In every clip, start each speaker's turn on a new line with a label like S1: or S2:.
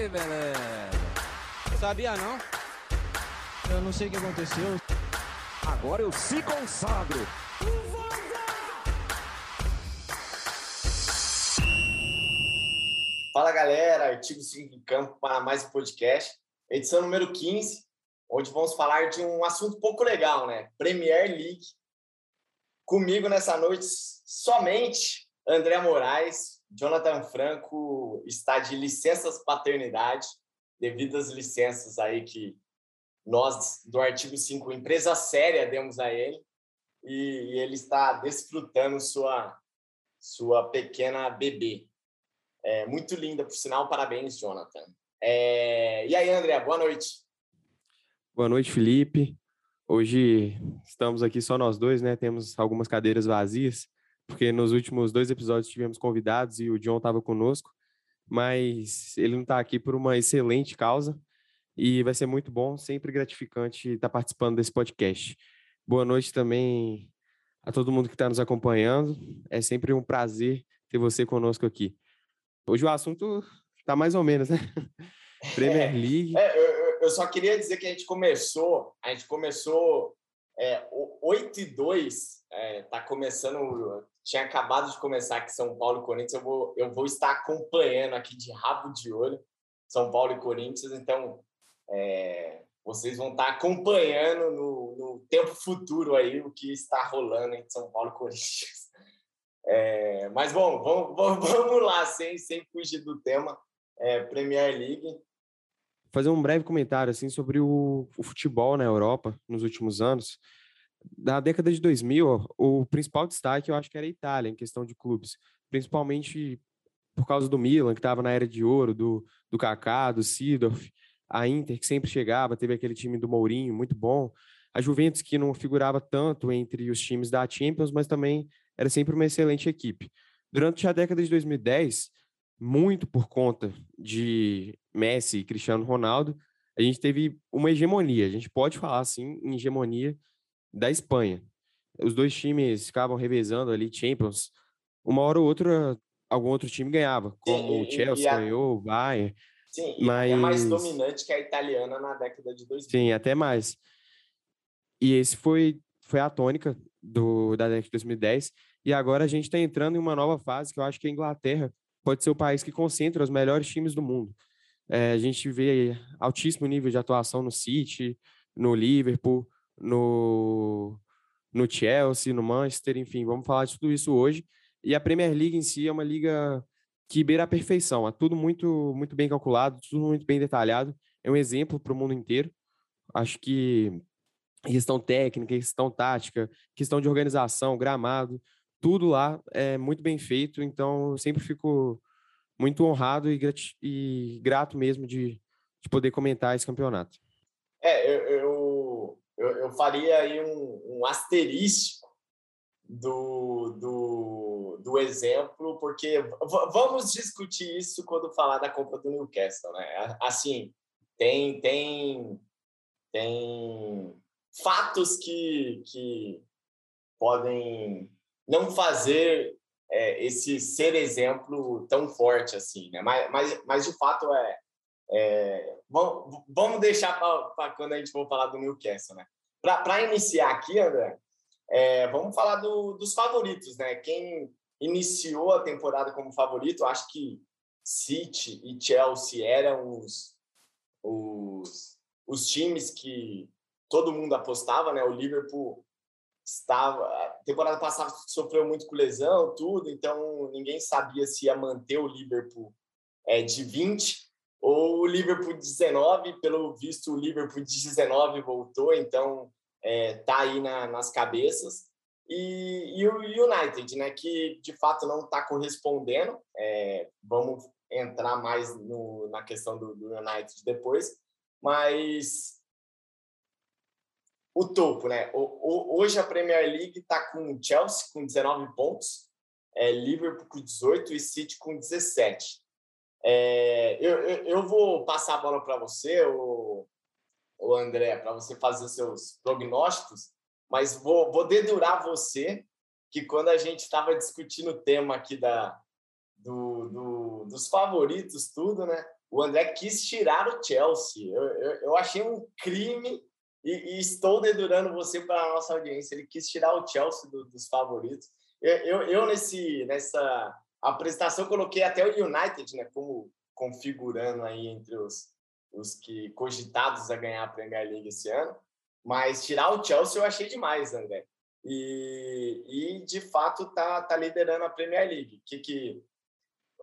S1: Que beleza. Sabia não?
S2: Eu não sei o que aconteceu.
S3: Agora eu se consagro.
S4: Fala galera, artigo 5 em campo para mais um podcast, edição número 15, onde vamos falar de um assunto pouco legal, né? Premier League. Comigo nessa noite somente André Moraes, Jonathan Franco está de licenças paternidade, devido às licenças aí que nós do artigo 5, empresa séria, demos a ele, e, ele está desfrutando sua, sua pequena bebê. É, muito linda, por sinal, parabéns, Jonathan. É, e aí, André, boa noite.
S5: Boa noite, Felipe. Hoje estamos aqui só nós dois, né? Temos algumas cadeiras vazias, porque nos últimos dois episódios tivemos convidados e o John estava conosco, mas ele não está aqui por uma excelente causa e vai ser muito bom, sempre gratificante estar tá participando desse podcast. Boa noite também a todo mundo que está nos acompanhando. É sempre um prazer ter você conosco aqui. Hoje o assunto está mais ou menos, né? Premier League.
S4: É, eu, eu, só queria dizer que a gente começou, a gente começou é, 8 e 2, é, tá começando, tinha acabado de começar aqui São Paulo e Corinthians, eu vou, eu vou estar acompanhando aqui de rabo de olho São Paulo e Corinthians, então é, vocês vão estar acompanhando no, no, tempo futuro aí o que está rolando entre São Paulo e Corinthians. É, mas bom, vamos, vamos, lá, sem, sem fugir do tema, é, Premier League.
S5: Fazer um breve comentário assim sobre o, o, futebol na Europa nos últimos anos. Da década de 2000, o principal destaque eu acho que era a Itália, em questão de clubes, principalmente por causa do Milan, que estava na era de ouro, do, do Kaká, do Seedorf, a Inter, que sempre chegava, teve aquele time do Mourinho, muito bom. A Juventus, que não figurava tanto entre os times da Champions, mas também era sempre uma excelente equipe. Durante a década de 2010, muito por conta de Messi e Cristiano Ronaldo, a gente teve uma hegemonia. A gente pode falar assim em hegemonia da Espanha. Os dois times ficavam revezando ali Champions. Uma hora ou outra, algum outro time ganhava, como o Chelsea ganhou, o Bayern.
S4: Sim, mas... é mais dominante que a italiana na década de 2000.
S5: Sim, até mais. E esse foi, foi a tônica do, da década de 2010. E agora a gente está entrando em uma nova fase que eu acho que a Inglaterra pode ser o país que concentra os melhores times do mundo. É, a gente vê altíssimo nível de atuação no City, no Liverpool, no, no Chelsea, no Manchester, enfim, vamos falar de tudo isso hoje. E a Premier League em si é uma liga que beira a perfeição. É tudo muito, muito bem calculado, tudo muito bem detalhado. É um exemplo para o mundo inteiro. Acho que questão técnica, questão tática, questão de organização, gramado, tudo lá é muito bem feito. Então, eu sempre fico muito honrado e, grat e grato mesmo de, de poder comentar esse campeonato.
S4: É, eu, eu, faria aí um, um asterisco do, do, do exemplo, porque vamos discutir isso quando falar da compra do Newcastle, né? Assim, tem, tem, tem fatos que, que podem não fazer é, esse ser exemplo tão forte assim, né? Mas, mas, mas de fato é, é vamos, vamos deixar para quando a gente for falar do Newcastle, né? Para iniciar aqui, André, é, vamos falar do, dos favoritos, né? Quem iniciou a temporada como favorito, acho que City e Chelsea eram os, os, os times que todo mundo apostava, né? O Liverpool estava. A temporada passada sofreu muito com lesão, tudo, então ninguém sabia se ia manter o Liverpool é, de 20 ou o Liverpool de 19. Pelo visto, o Liverpool de 19 voltou, então é, tá aí na, nas cabeças. E, e, o United, né, que de fato não está correspondendo. É, vamos entrar mais no, na questão do, do, United depois, mas o topo, né? O, o, hoje a Premier League está com Chelsea com 19 pontos, é, Liverpool com 18 e City com 17. É, eu, eu, vou passar a bola para você, o, o André, para você fazer seus prognósticos, mas vou, vou dedurar você que quando a gente estava discutindo o tema aqui da, do, do, dos favoritos, tudo, né? o André quis tirar o Chelsea. Eu, eu, eu achei um crime e, e, estou dedurando você para a nossa audiência. Ele quis tirar o Chelsea do, dos favoritos. Eu, eu, eu, nesse, nessa apresentação coloquei até o United né, como configurando aí entre os, os que cogitados a ganhar a Premier League esse ano. Mas tirar o Chelsea eu achei demais, André. E, e de fato tá, tá liderando a Premier League. Que, que,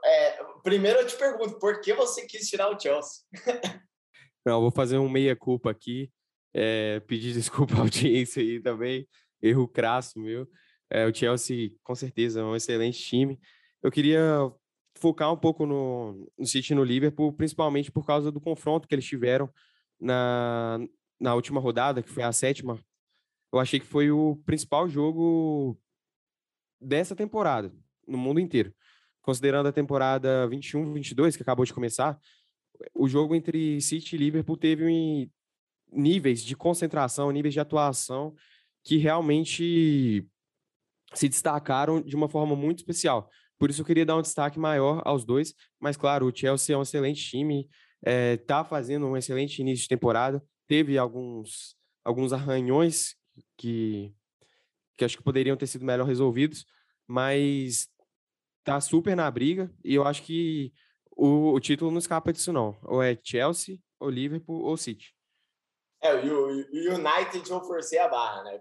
S4: é, primeiro eu te pergunto, por que você quis tirar o Chelsea?
S5: Não, vou fazer um meia-culpa aqui. É, pedir desculpa à audiência aí também. Erro crasso meu. É, o Chelsea, com certeza, é um excelente time. Eu queria focar um pouco no, no City e no Liverpool, principalmente por causa do confronto que eles tiveram na, na última rodada, que foi a sétima. Eu achei que foi o principal jogo dessa temporada, no mundo inteiro. Considerando a temporada 21-22, que acabou de começar, o jogo entre City e Liverpool teve níveis de concentração, níveis de atuação que realmente se destacaram de uma forma muito especial. Por isso eu queria dar um destaque maior aos dois, mas claro, o Chelsea é um excelente time, está é, fazendo um excelente início de temporada, teve alguns, alguns arranhões que, que acho que poderiam ter sido melhor resolvidos, mas está super na briga e eu acho que o, o, título não escapa disso não, ou é Chelsea, ou Liverpool, ou City.
S4: É, o, United vão forcer a barra, né?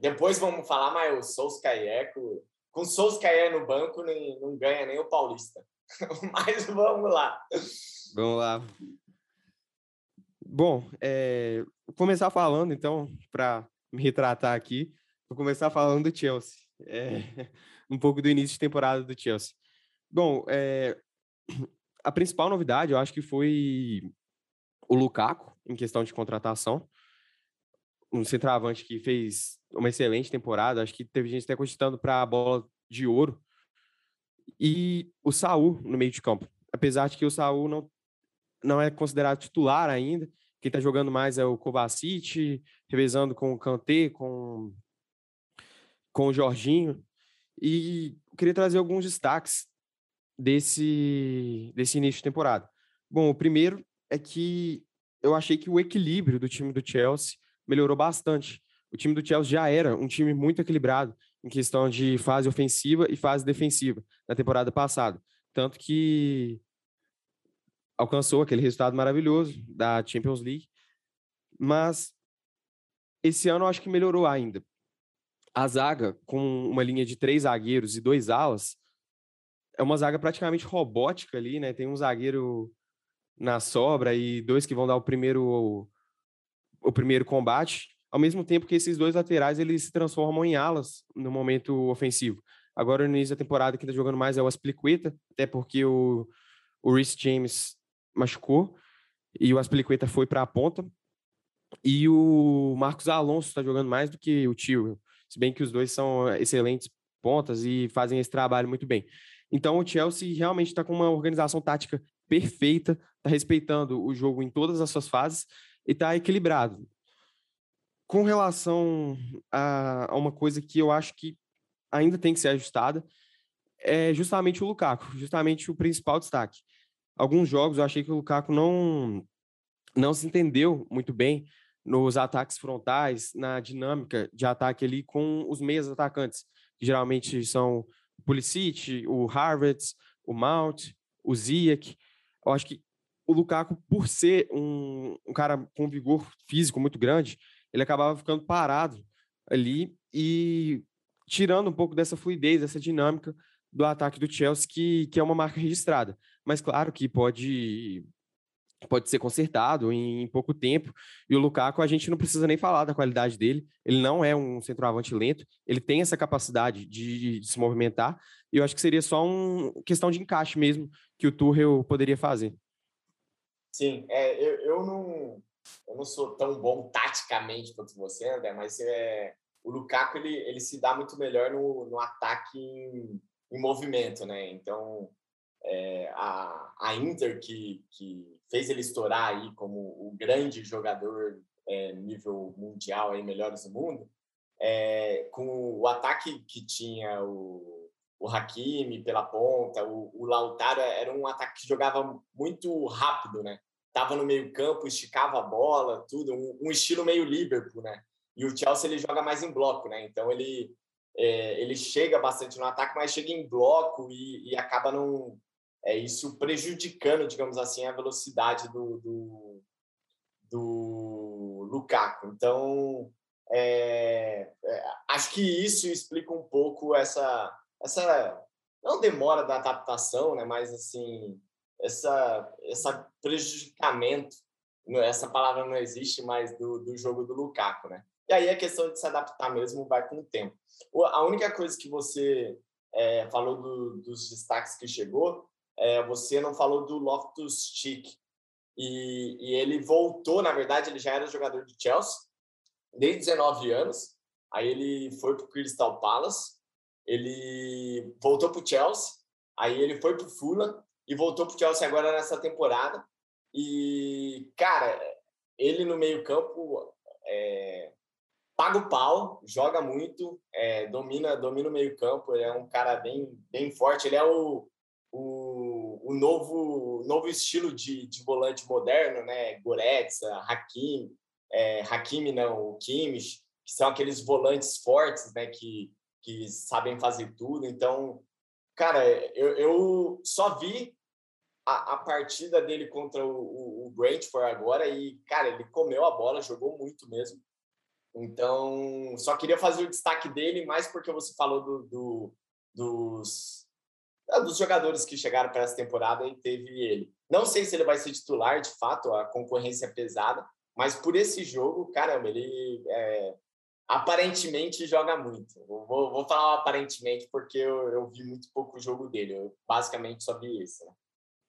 S4: Depois vamos falar, mas o Solskjaer, com, com Solskjaer no banco, nem, não ganha nem o Paulista. mas vamos lá.
S5: Vamos lá. Bom, é, vou começar falando, então, para me retratar aqui, vou começar falando do Chelsea. É, um pouco do início de temporada do Chelsea. Bom, é, a principal novidade, eu acho que foi o Lukaku, em questão de contratação. Um centroavante que fez uma excelente temporada, acho que teve gente até cogitando para a bola de ouro. E o Saul no meio de campo. Apesar de que o Saul não, não é considerado titular ainda, quem está jogando mais é o Kovacic, revezando com o Kanté, com, com o Jorginho. E queria trazer alguns destaques desse, desse início de temporada. Bom, o primeiro é que eu achei que o equilíbrio do time do Chelsea melhorou bastante. O time do Chelsea já era um time muito equilibrado em questão de fase ofensiva e fase defensiva na temporada passada. Tanto que alcançou aquele resultado maravilhoso da Champions League. Mas esse ano eu acho que melhorou ainda. A zaga, com uma linha de três zagueiros e dois alas, é uma zaga praticamente robótica ali, né? Tem um zagueiro na sobra e dois que vão dar o primeiro o primeiro combate, ao mesmo tempo que esses dois laterais eles se transformam em alas no momento ofensivo. Agora no início da temporada quem está jogando mais é o Aspliqueta, até porque o o Rhys James machucou e o Aspliqueta foi para a ponta. E o Marcos Alonso está jogando mais do que o Tio, se bem que os dois são excelentes pontas e fazem esse trabalho muito bem. Então o Chelsea realmente está com uma organização tática perfeita, está respeitando o jogo em todas as suas fases e está equilibrado. Com relação a, a, uma coisa que eu acho que ainda tem que ser ajustada, é justamente o Lukaku, justamente o principal destaque. Alguns jogos eu achei que o Lukaku não, não se entendeu muito bem nos ataques frontais, na dinâmica de ataque ali com os meias atacantes, que geralmente são o Pulisic, o Harvard, o Mount, o Ziyech. Eu acho que o Lukaku, por ser um, um cara com vigor físico muito grande, ele acabava ficando parado ali e tirando um pouco dessa fluidez, dessa dinâmica do ataque do Chelsea, que, que é uma marca registrada. Mas claro que pode pode ser consertado em, em, pouco tempo. E o Lukaku, a gente não precisa nem falar da qualidade dele. Ele não é um centroavante lento, ele tem essa capacidade de, de se movimentar. E eu acho que seria só uma questão de encaixe mesmo que o Tuchel poderia fazer.
S4: Sim, é, eu, eu, não, eu não sou tão bom taticamente quanto você, André, mas é, o Lukaku ele, ele se dá muito melhor no, no ataque em, em movimento, né? Então, é, a, a Inter, que, que fez ele estourar aí como o grande jogador é, nível mundial, aí, melhores do mundo, é, com o ataque que tinha o, o Hakimi pela ponta, o, o Lautaro era um ataque que jogava muito rápido, né? Tava no meio campo, esticava a bola, tudo, um, um estilo meio Liverpool, né? E o Chelsea ele joga mais em bloco, né? Então ele é, ele chega bastante no ataque, mas chega em bloco e, e acaba não é isso prejudicando, digamos assim, a velocidade do, do, do Lukaku. Então é, é, acho que isso explica um pouco essa essa não demora da adaptação, né? Mas assim essa essa prejudicamento essa palavra não existe mais do, do jogo do Lukaku, né? E aí a questão de se adaptar mesmo vai com o tempo. A única coisa que você é, falou do, dos destaques que chegou, é, você não falou do Loftus Cheek. E, e, ele voltou, na verdade, ele já era jogador de Chelsea, desde 19 anos. Aí ele foi para o Crystal Palace, ele voltou para o Chelsea, aí ele foi para o Fulham e voltou para o Chelsea agora nessa temporada. E, cara, ele no meio-campo é, paga o pau, joga muito, é, domina, domina o meio campo, ele é um cara bem, bem forte, ele é o, o, o novo, novo estilo de, de volante moderno, né? Goretzka, Hakim, é, Hakimi não, o Kimmich, que são aqueles volantes fortes, né? Que, que sabem fazer tudo. Então, cara, eu, eu só vi a, a partida dele contra o, o, o Brentford agora e, cara, ele comeu a bola, jogou muito mesmo. Então, só queria fazer o destaque dele, mais porque você falou do, do dos, ah, dos jogadores que chegaram para essa temporada e teve ele. Não sei se ele vai ser titular, de fato, a concorrência é pesada, mas por esse jogo, caramba, ele é, aparentemente joga muito. vou, vou falar aparentemente porque eu, eu, vi muito pouco o jogo dele. Eu basicamente só vi esse, né?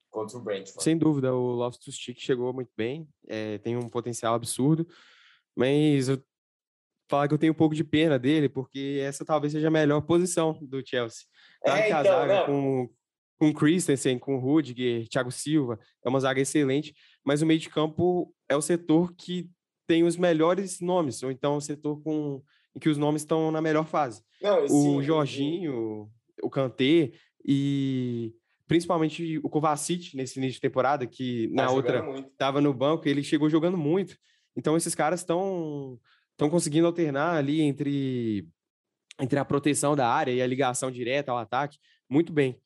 S4: Contra o Brentford.
S5: Sem dúvida, o Loftus-Cheek chegou muito bem, é, tem um potencial absurdo, mas eu falar que eu tenho um pouco de pena dele, porque essa talvez seja a melhor posição do Chelsea. Claro é, então, zaga com, com Christensen, com Rudiger, Thiago Silva, é uma zaga excelente, mas o meio de campo é o setor que tem os melhores nomes, ou então o setor com, em que os nomes estão na melhor fase. Não, o Jorginho, o Kanté e principalmente o Kovacic nesse início de temporada, que tá na outra estava no banco, ele chegou jogando muito. Então esses caras estão estão conseguindo alternar ali entre, entre a proteção da área e a ligação direta ao ataque muito bem.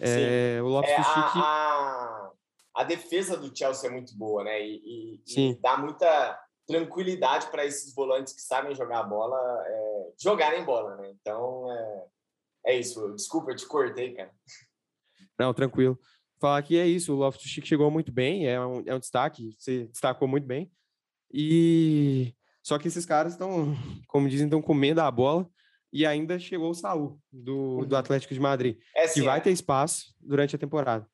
S4: É, o Lopes é, a, a, a, defesa do Chelsea é muito boa, né? E, e, e dá muita tranquilidade para esses volantes que sabem jogar a bola é, jogarem bola, né? Então é, é isso. Desculpa, eu te cortei, cara.
S5: Não, tranquilo. Falar que é isso, o Loftus Cheek chegou muito bem, é um, é um destaque, você destacou muito bem. E só que esses caras estão, como dizem, estão comendo a bola e ainda chegou o Saul do, do uhum. Atlético de Madrid, é, sim, que vai é. ter espaço durante a temporada.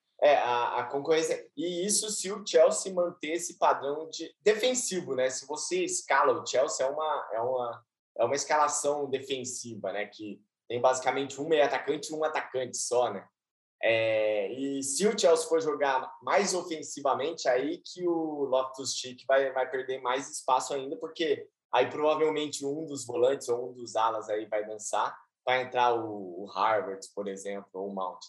S4: A, concorrência. E isso se o Chelsea manter esse padrão de defensivo, né? Se você escala o Chelsea, é uma, é uma, é uma escalação defensiva, né? Que tem basicamente um meio atacante e um atacante só, né? É, e se o Chelsea for jogar mais ofensivamente, aí que o Loftus-Cheek vai, vai perder mais espaço ainda, porque aí provavelmente um dos volantes ou um dos alas aí vai dançar, vai entrar o, o Harvard, por exemplo, ou o Mount.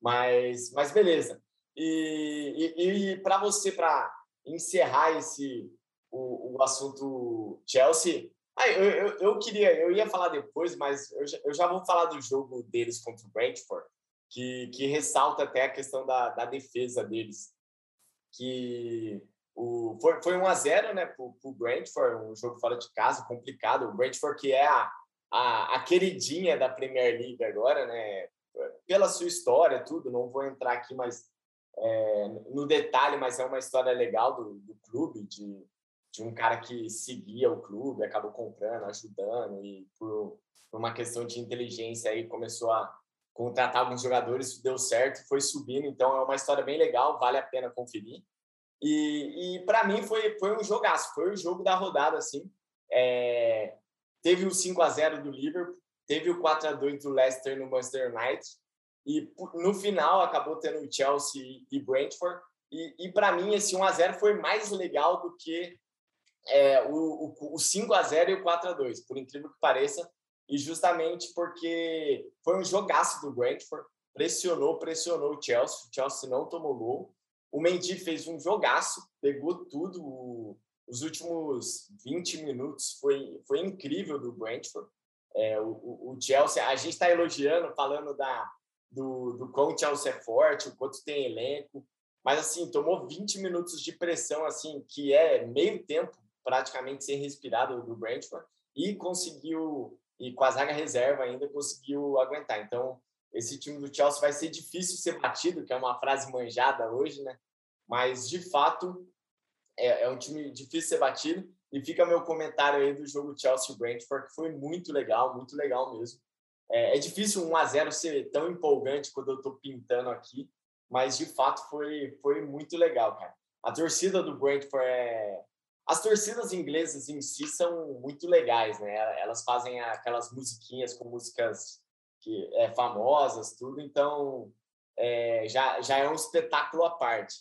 S4: Mas, mas beleza. E, e, e para você, para encerrar esse o, o assunto Chelsea, ah, eu, eu, eu, queria, eu ia falar depois, mas eu já, eu já vou falar do jogo deles contra o Brentford que, que ressalta até a questão da, da defesa deles. Que o, foi, foi 1 a 0 né, para o Brentford, um jogo fora de casa, complicado. O Brentford, que é a, a, a queridinha da Premier League agora, né, pela sua história, tudo, não vou entrar aqui mais é, no detalhe, mas é uma história legal do, do clube, de, de um cara que seguia o clube, acabou comprando, ajudando, e por, por uma questão de inteligência aí começou a contratar alguns jogadores, deu certo, foi subindo, então é uma história bem legal, vale a pena conferir. E, e para mim foi, foi um jogaço, foi o jogo da rodada, assim. É, teve o 5 a 0 do Liverpool, teve o 4 a 2 do Leicester no Manchester United, e no final acabou tendo o Chelsea e Brentford. E, e para mim esse 1 a 0 foi mais legal do que é, o, o, o 5 a 0 e o 4 a 2 Por incrível que pareça, e justamente porque foi um jogaço do Brentford, pressionou, pressionou o Chelsea, o Chelsea não tomou gol. O Mendy fez um jogaço, pegou tudo. Os últimos 20 minutos foi, foi incrível do Brentford. É, o, o, Chelsea, a gente está elogiando, falando da, do, do quão o Chelsea é forte, o quanto tem elenco, mas assim, tomou 20 minutos de pressão, assim, que é meio tempo praticamente sem respirado do Brentford, e conseguiu, e com a zaga reserva ainda, conseguiu aguentar. Então, esse time do Chelsea vai ser difícil ser batido, que é uma frase manjada hoje, né? Mas, de fato, é, é um time difícil ser batido. E fica meu comentário aí do jogo Chelsea-Brentford, que foi muito legal, muito legal mesmo. É, é difícil 1 a 0 ser tão empolgante quando eu estou pintando aqui, mas de fato foi, foi muito legal, cara. A torcida do Brentford é. As torcidas inglesas em si são muito legais, né? Elas fazem aquelas musiquinhas com músicas que é famosas, tudo, então é, já, já é um espetáculo à parte.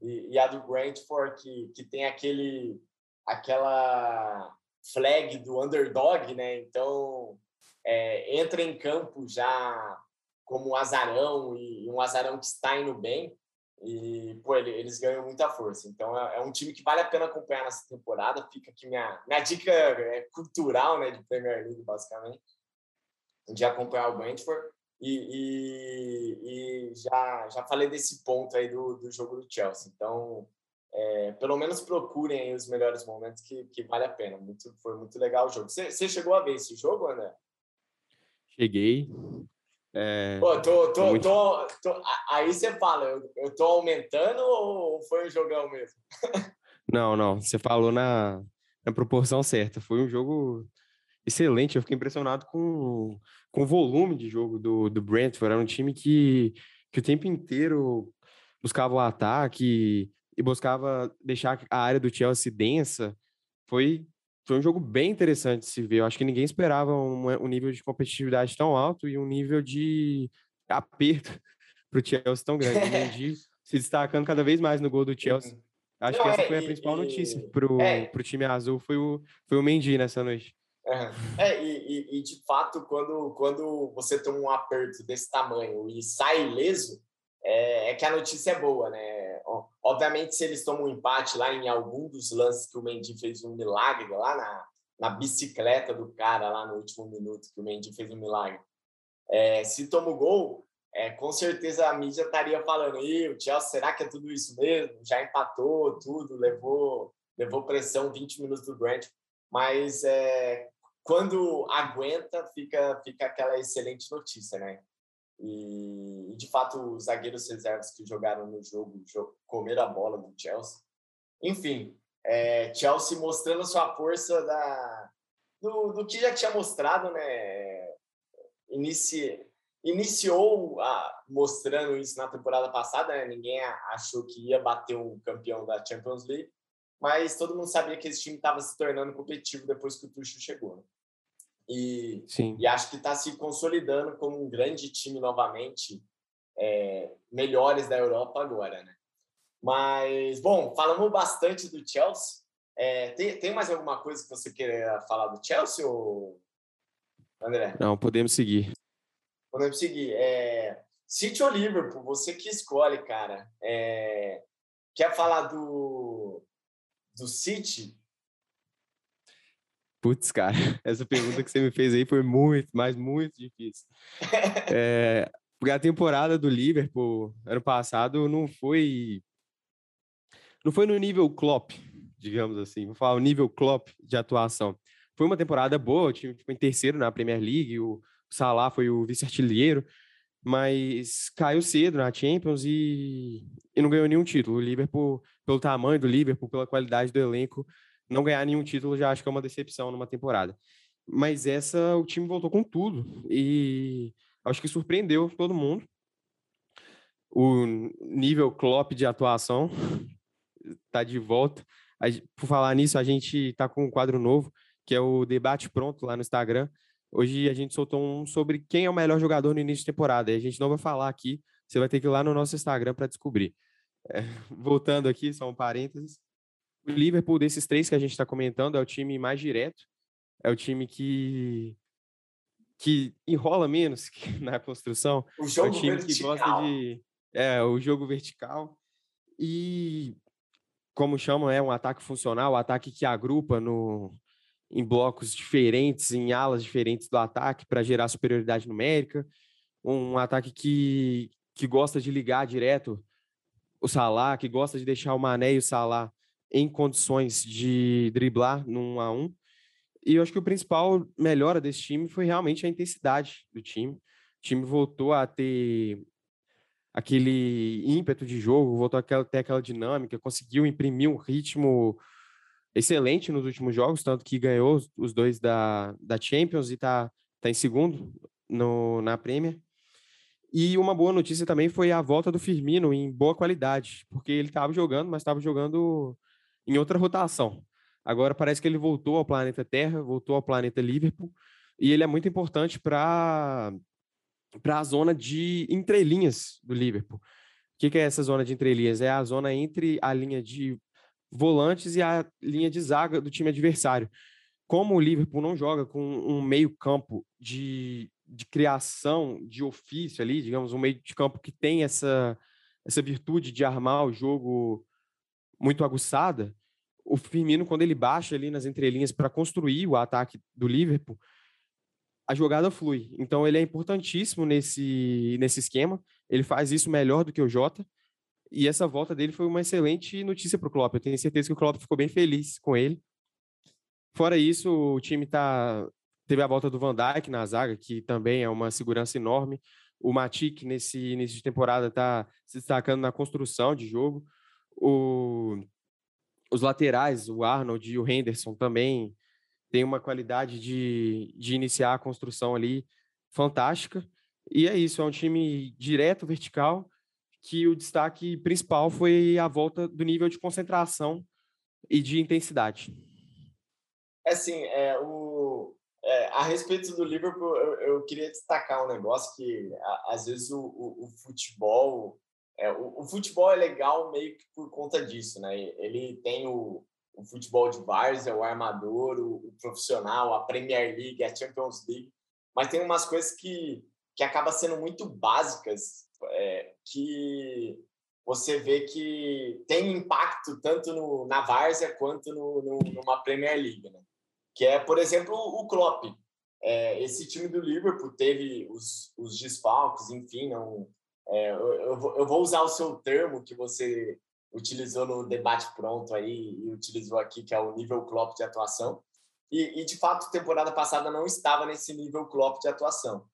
S4: E, e, a do Brentford, que, que tem aquele aquela flag do underdog, né? Então é, entra em campo já como um azarão e um azarão que está indo bem e pô, eles ganham muita força. Então é, é, um time que vale a pena acompanhar nessa temporada. Fica aqui minha minha dica é cultural, né, de Premier League basicamente, de acompanhar o Brentford. E, e, e, já, já falei desse ponto aí do, do jogo do Chelsea. Então, é, pelo menos procurem os melhores momentos que, que vale a pena. Muito, foi muito legal o jogo. Você, chegou a ver esse jogo, André?
S5: Cheguei. É,
S4: Pô, tô, tô, muito... tô, tô, aí você fala, eu, eu tô aumentando ou foi um jogão mesmo?
S5: não, não, você falou na, na proporção certa. Foi um jogo excelente. Eu fiquei impressionado com, com o volume de jogo do, do Brentford. Era um time que, que o tempo inteiro buscava o ataque, e buscava deixar a área do Chelsea densa, foi, foi um jogo bem interessante de se ver. Eu acho que ninguém esperava um, um nível de competitividade tão alto e um nível de aperto para o Chelsea tão grande. O Mendy se destacando cada vez mais no gol do Chelsea. Acho Não, que essa é, foi a principal e, notícia para o é, time azul, foi o, foi o Mendy nessa noite.
S4: É, e, e, e, de fato, quando, quando você toma um aperto desse tamanho e sai ileso, é, é, que a notícia é boa, né? Obviamente, se eles tomam um empate lá em algum dos lances que o Mendy fez um milagre lá na, na bicicleta do cara lá no último minuto que o Mendy fez um milagre. É, se toma o gol, é, com certeza a mídia estaria falando, e o Chelsea, será que é tudo isso mesmo? Já empatou tudo, levou, levou pressão 20 minutos do Grant, mas é, quando aguenta, fica, fica aquela excelente notícia, né? E, de fato, os zagueiros reservas que jogaram no jogo comeram a bola do Chelsea. Enfim, é, Chelsea mostrando sua força da, do, do que já tinha mostrado, né? Inici, iniciou a, mostrando isso na temporada passada, né? ninguém achou que ia bater um campeão da Champions League, mas todo mundo sabia que esse time estava se tornando competitivo depois que o Tuchel chegou. Né? E, e acho que está se consolidando como um grande time novamente, é, melhores da Europa agora, né? Mas, bom, falamos bastante do Chelsea. É, tem, tem mais alguma coisa que você queira falar do Chelsea, ou... André?
S5: Não, podemos seguir.
S4: Podemos seguir. É, City ou Liverpool, você que escolhe, cara. É, quer falar do, do City?
S5: Putz, cara, essa pergunta que você me fez aí foi muito, mas muito difícil. É, porque a temporada do Liverpool ano passado não foi não foi no nível Klopp, digamos assim, vou falar o nível Klopp de atuação. Foi uma temporada boa, o time ficou em terceiro na Premier League, o Salah foi o vice-artilheiro, mas caiu cedo na Champions e, e não ganhou nenhum título. O Liverpool, pelo tamanho do Liverpool, pela qualidade do elenco, não ganhar nenhum título já acho que é uma decepção numa temporada. Mas essa, o time voltou com tudo e acho que surpreendeu todo mundo. O nível Klopp de atuação está de volta. Por falar nisso, a gente está com um quadro novo, que é o Debate Pronto lá no Instagram. Hoje a gente soltou um sobre quem é o melhor jogador no início de temporada. E a gente não vai falar aqui, você vai ter que ir lá no nosso Instagram para descobrir. É, voltando aqui, só um parênteses. O Liverpool, desses três que a gente está comentando, é o time mais direto, é o time que que enrola menos na construção.
S4: O jogo
S5: é um time
S4: vertical.
S5: que gosta de é, o jogo vertical e como chamam, é um ataque funcional, um ataque que agrupa no em blocos diferentes, em alas diferentes do ataque para gerar superioridade numérica, um ataque que, que gosta de ligar direto o Salah, que gosta de deixar o Mané e o Salah em condições de driblar num a um. E eu acho que o principal melhora desse time foi realmente a intensidade do time. O time voltou a ter aquele ímpeto de jogo, voltou a ter aquela dinâmica, conseguiu imprimir um ritmo excelente nos últimos jogos, tanto que ganhou os dois da, da Champions e está tá em segundo no, na Premier. E uma boa notícia também foi a volta do Firmino em boa qualidade, porque ele estava jogando, mas estava jogando em outra rotação. Agora parece que ele voltou ao planeta Terra, voltou ao planeta Liverpool, e ele é muito importante para para a zona de entrelinhas do Liverpool. O que, que é essa zona de entrelinhas? É a zona entre a linha de volantes e a linha de zaga do time adversário. Como o Liverpool não joga com um meio-campo de, de criação de ofício ali, digamos, um meio de campo que tem essa, essa virtude de armar o jogo muito aguçada, o Firmino, quando ele baixa ali nas entrelinhas para construir o ataque do Liverpool, a jogada flui. Então ele é importantíssimo nesse, nesse esquema. Ele faz isso melhor do que o Jota. E essa volta dele foi uma excelente notícia para o Klopp. Eu tenho certeza que o Klopp ficou bem feliz com ele. Fora isso, o time tá teve a volta do Van Dijk na zaga, que também é uma segurança enorme. O Matic nesse início de temporada está se destacando na construção de jogo. O, os laterais, o Arnold e o Henderson também têm uma qualidade de, de iniciar a construção ali fantástica. E é isso, é um time direto, vertical, que o destaque principal foi a volta do nível de concentração e de intensidade.
S4: É assim, é, o, é, a respeito do Liverpool, eu, eu, queria destacar um negócio que a, às vezes o, o, o futebol é, o, futebol é legal meio que por conta disso, né? Ele tem o, o futebol de várzea, o armador, o, o, profissional, a Premier League, a Champions League, mas tem umas coisas que que acaba sendo muito básicas é, que você vê que tem impacto tanto no, na Várzea quanto no, no, numa Premier League, né? Que é, por exemplo, o Klopp. É, esse time do Liverpool teve os, os desfalques, enfim, não, é, eu, eu, vou, usar o seu termo que você utilizou no debate pronto aí e utilizou aqui, que é o nível Klopp de atuação. E, e de fato, temporada passada não estava nesse nível Klopp de atuação.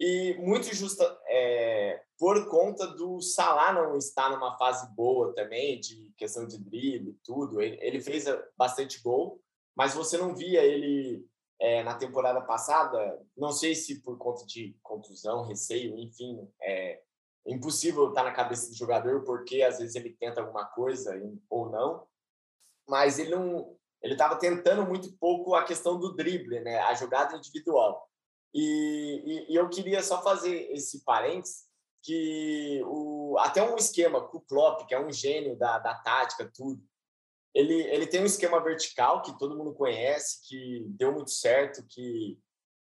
S4: E muito justa é, por conta do Salah não estar numa fase boa também, de questão de drible e tudo. Ele, ele, fez bastante gol, mas você não via ele é, na temporada passada, não sei se por conta de contusão, receio, enfim, é, é impossível estar na cabeça do jogador porque às vezes ele tenta alguma coisa ou não, mas ele não ele estava tentando muito pouco a questão do drible, né, a jogada individual. E, e, e, eu queria só fazer esse parênteses, que o, até um esquema com o Klopp, que é um gênio da, da tática, tudo, ele, ele tem um esquema vertical que todo mundo conhece, que deu muito certo, que,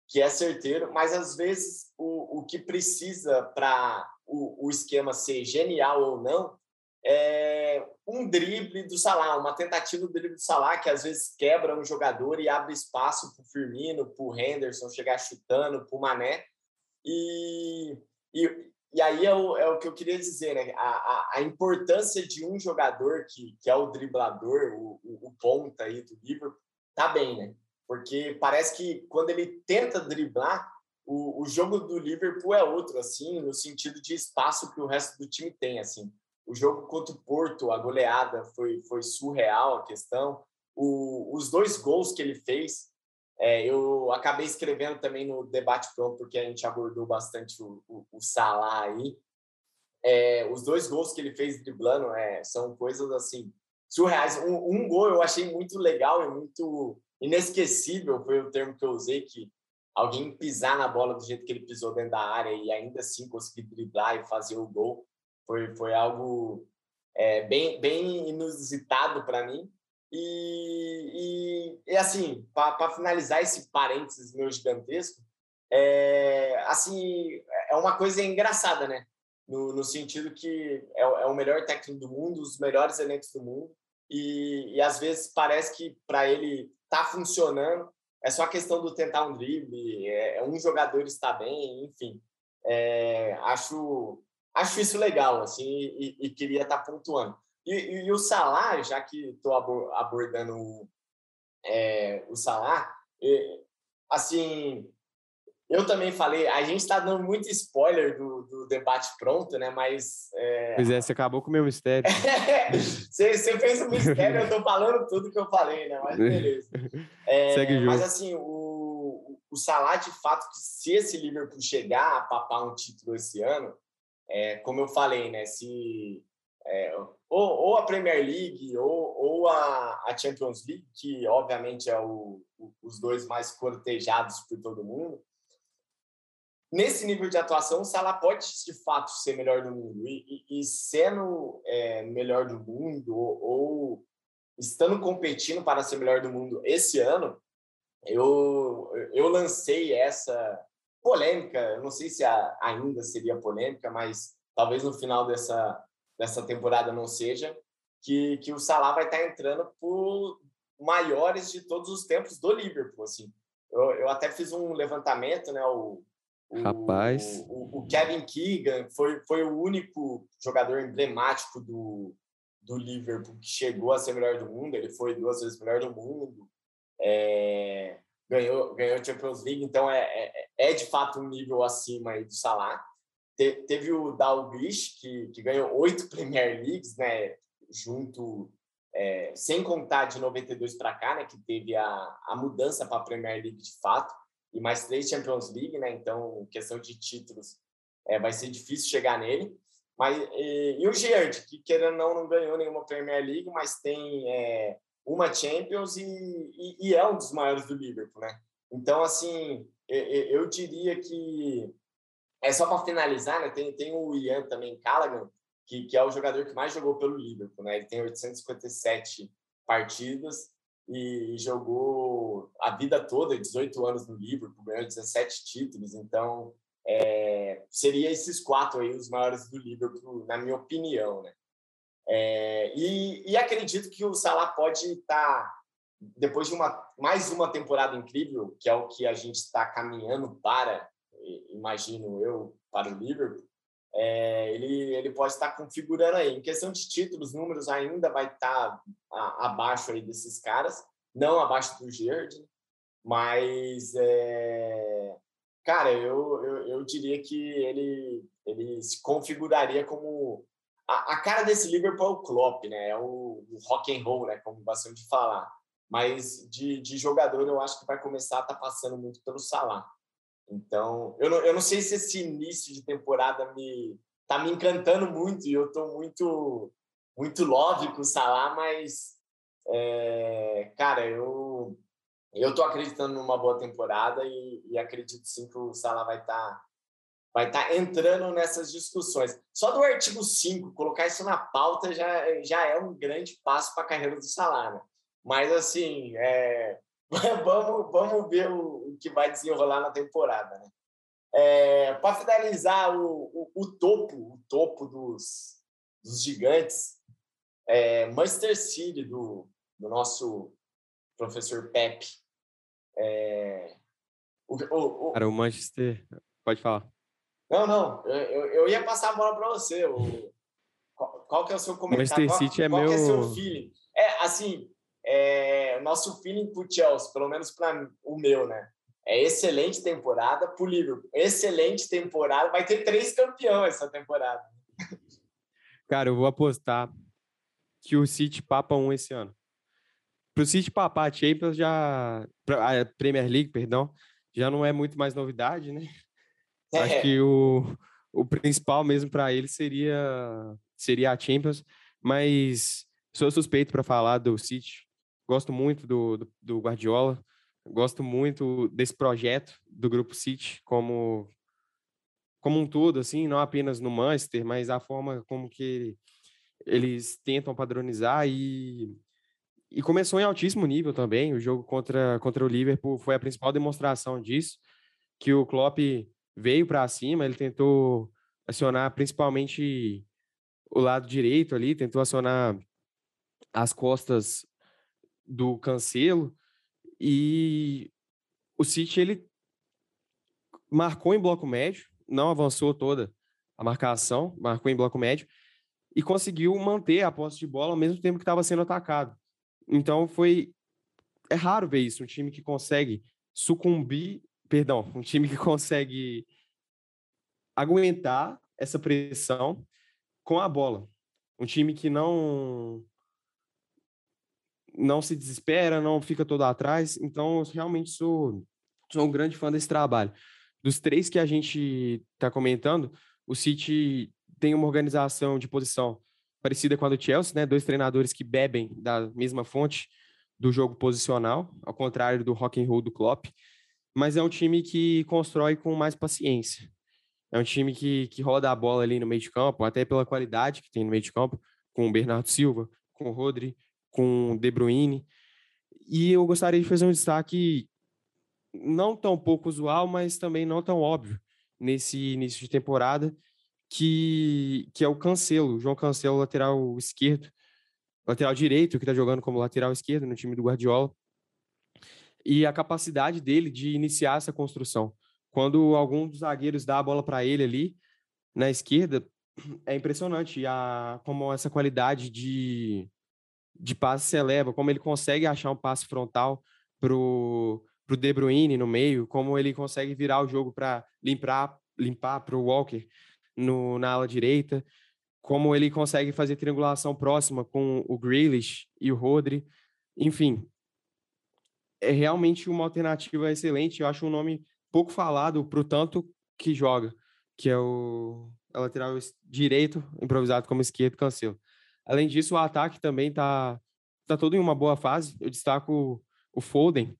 S4: que é certeiro, mas às vezes o, o que precisa para o, o esquema ser genial ou não é um drible do Salah, uma tentativa do drible do Salah que às vezes quebra um jogador e abre espaço para o Firmino, para o Henderson chegar chutando, para o Mané. E, e, e aí é o, é o que eu queria dizer, né? A, a, a importância de um jogador que, que é o driblador, o, o, o ponta aí do Liverpool, tá bem, né? Porque parece que quando ele tenta driblar, o, o jogo do Liverpool é outro, assim, no sentido de espaço que o resto do time tem, assim o jogo contra o Porto, a goleada foi, foi surreal a questão. O, os dois gols que ele fez, é, eu acabei escrevendo também no debate pronto, porque a gente abordou bastante o, o, o Salah aí. É, os dois gols que ele fez driblando é, são coisas assim surreais. Um, um gol eu achei muito legal e muito inesquecível, foi o termo que eu usei, que alguém pisar na bola do jeito que ele pisou dentro da área e ainda assim conseguir driblar e fazer o gol. Foi, foi algo é, bem, bem inusitado para mim. E, e, e, assim, para finalizar esse parênteses meu gigantesco, é, assim, é uma coisa engraçada, né? No, no sentido que é, é, o melhor técnico do mundo, os melhores elencos do mundo, e, e às vezes parece que para ele tá funcionando, é só questão do tentar um drible, é, é um jogador está bem, enfim. É, acho, acho isso legal, assim, e, e queria estar pontuando. E, e, e, o Salah, já que estou abordando é, o Salah, assim, eu também falei, a gente está dando muito spoiler do, do, debate pronto, né? Mas.
S5: É... Pois é, você acabou com o meu mistério.
S4: você, você, fez um mistério, eu estou falando tudo que eu falei, né? Mas beleza. É,
S5: Segue
S4: Mas assim, o, o Salah, de fato, que se esse Liverpool chegar a papar um título esse ano, é, como eu falei, né? Se. É, ou, ou, a Premier League ou, ou a, a, Champions League, que obviamente é o, o, os dois mais cortejados por todo mundo, nesse nível de atuação, o Salah pode de fato ser melhor do mundo. E, e, e sendo é, melhor do mundo, ou, ou, estando competindo para ser melhor do mundo esse ano, eu, eu lancei essa polêmica. não sei se a, ainda seria polêmica, mas talvez no final dessa, dessa temporada não seja. Que, que o Salah vai estar entrando por maiores de todos os tempos do Liverpool. Assim. Eu, eu até fiz um levantamento, né? O,
S5: Rapaz.
S4: O, o, Kevin Keegan foi, foi o único jogador emblemático do, do Liverpool que chegou a ser melhor do mundo. Ele foi duas vezes melhor do mundo. É, ganhou ganhou Champions League, então é, é, é, de fato um nível acima aí do Salah. Te, teve o Dalglish, que, que ganhou oito Premier Leagues, né, junto, é, sem contar de 92 para cá, né, que teve a, a mudança para a Premier League de fato e mais três Champions League, né? Então, questão de títulos, é, vai ser difícil chegar nele. Mas, e, e o Giant, que querendo ou não, não ganhou nenhuma Premier League, mas tem é, uma Champions e, e, e, é um dos maiores do Liverpool, né? Então, assim, eu, eu diria que é só para finalizar, né? Tem, tem o Ian também, Callaghan, que, que é o jogador que mais jogou pelo Liverpool, né? Ele tem 857 partidas e jogou a vida toda, 18 anos no Liverpool, ganhou 17 títulos, então é, seria esses quatro aí os maiores do Liverpool, na minha opinião, né? É, e, e, acredito que o Salah pode estar, tá, depois de uma, mais uma temporada incrível, que é o que a gente está caminhando para, imagino eu, para o Liverpool, é, ele, ele pode estar configurando aí. Em questão de títulos, números ainda vai estar a, abaixo aí desses caras, não abaixo do Gerd, mas, é, cara, eu, eu, eu, diria que ele, ele se configuraria como... A, a cara desse Liverpool é o Klopp, né? É o, o rock and roll, né? Como bastante falar. Mas de, de jogador, eu acho que vai começar a estar tá passando muito pelo Salah. Então, eu não, eu não sei se esse início de temporada me tá me encantando muito e eu estou muito muito love com o Salah, mas é, cara, eu eu tô acreditando numa boa temporada e, e acredito sim que o Salah vai estar tá, vai tá entrando nessas discussões. Só do artigo 5, colocar isso na pauta já, já é um grande passo para a carreira do Salah, né? Mas assim, é, vamos, vamos ver o, o, que vai desenrolar na temporada. Né? É, Para finalizar, o, o, o, topo, o topo dos, dos gigantes, é, Manchester City, do, do nosso professor Pepe. É,
S5: o, o, o, Cara, o Manchester. Pode falar.
S4: Não, não, eu, eu ia passar a bola para você. O, qual, qual, que é o seu comentário?
S5: Manchester
S4: qual,
S5: City é
S4: qual
S5: meu.
S4: é o seu feeling? É, assim, é, nosso feeling para o Chelsea, pelo menos para o meu, né? É excelente temporada para o Liverpool. Excelente temporada. Vai ter três campeões essa temporada.
S5: Cara, eu vou apostar que o City papa um esse ano. Para o City papar a Champions já... A Premier League, perdão, já não é muito mais novidade, né? É. Acho que o, o principal mesmo para ele seria, seria a Champions, mas sou suspeito para falar do City Gosto muito do, do, do Guardiola, gosto muito desse projeto do Grupo City como como um todo, assim, não apenas no Manchester, mas a forma como que eles tentam padronizar e, e começou em altíssimo nível também. O jogo contra, contra o Liverpool foi a principal demonstração disso. que o Klopp veio para cima, ele tentou acionar principalmente o lado direito ali, tentou acionar as costas do Cancelo e o City ele marcou em bloco médio, não avançou toda a marcação, marcou em bloco médio e conseguiu manter a posse de bola ao mesmo tempo que estava sendo atacado. Então foi é raro ver isso, um time que consegue sucumbir, perdão, um time que consegue aguentar essa pressão com a bola. Um time que não não se desespera, não fica todo atrás. Então, eu realmente sou, sou um grande fã desse trabalho. Dos três que a gente está comentando, o City tem uma organização de posição parecida com a do Chelsea, né? Dois treinadores que bebem da mesma fonte do jogo posicional, ao contrário do rock and roll do Klopp. Mas é um time que constrói com mais paciência. É um time que, que roda a bola ali no meio de campo, até pela qualidade que tem no meio de campo, com o Bernardo Silva, com o Rodri, com o De Bruyne. E eu gostaria de fazer um destaque não tão pouco usual, mas também não tão óbvio nesse início de temporada, que, que é o Cancelo, João Cancelo, lateral esquerdo, lateral direito, que está jogando como lateral esquerdo no time do Guardiola, e a capacidade dele de iniciar essa construção. Quando algum dos zagueiros dá a bola para ele ali na esquerda, é impressionante a, como essa qualidade de, de passe se eleva, como ele consegue achar um passe frontal pro pro De Bruyne no meio, como ele consegue virar o jogo para limpar limpar para o Walker no, na ala direita, como ele consegue fazer triangulação próxima com o Grealish e o Rodri, enfim, é realmente uma alternativa excelente. Eu acho um nome pouco falado para o tanto que joga, que é o a lateral direito, improvisado como esquerdo, Cancelo. Além disso, o ataque também está tá todo em uma boa fase. Eu destaco o Foden,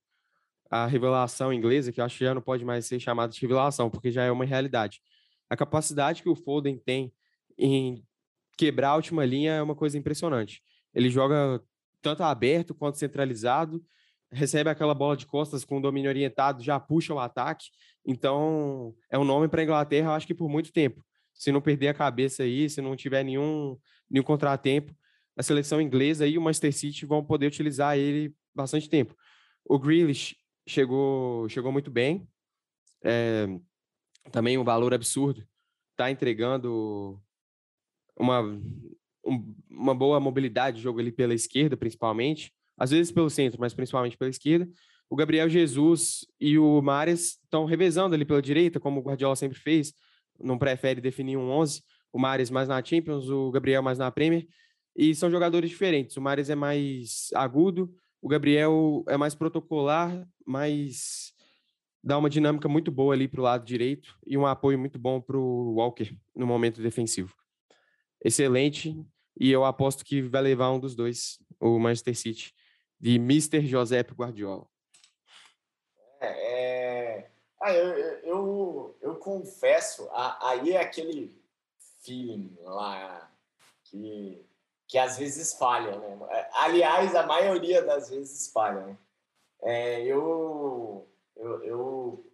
S5: a revelação inglesa, que eu acho que já não pode mais ser chamada de revelação, porque já é uma realidade. A capacidade que o Foden tem em quebrar a última linha é uma coisa impressionante. Ele joga tanto aberto quanto centralizado recebe aquela bola de costas com o domínio orientado, já puxa o ataque. Então, é um nome para a Inglaterra, acho que por muito tempo. Se não perder a cabeça aí, se não tiver nenhum, nenhum contratempo, a seleção inglesa e o Manchester City vão poder utilizar ele bastante tempo. O Grealish chegou, chegou muito bem. É, também um valor absurdo. Está entregando uma, um, uma boa mobilidade de jogo ali pela esquerda, principalmente às vezes pelo centro, mas principalmente pela esquerda. O Gabriel Jesus e o Mares estão revezando ali pela direita, como o Guardiola sempre fez, não prefere definir um 11, o Mares mais na Champions, o Gabriel mais na Premier, e são jogadores diferentes. O Mares é mais agudo, o Gabriel é mais protocolar, mas dá uma dinâmica muito boa ali para o lado direito e um apoio muito bom para o Walker no momento defensivo. Excelente, e eu aposto que vai levar um dos dois, o Manchester City, de Mr. Josep Guardiola?
S4: É, é... Ah, eu, eu, eu confesso, aí é aquele feeling lá que, que às vezes falha, né? Aliás, a maioria das vezes falha, né? É, eu, eu, eu,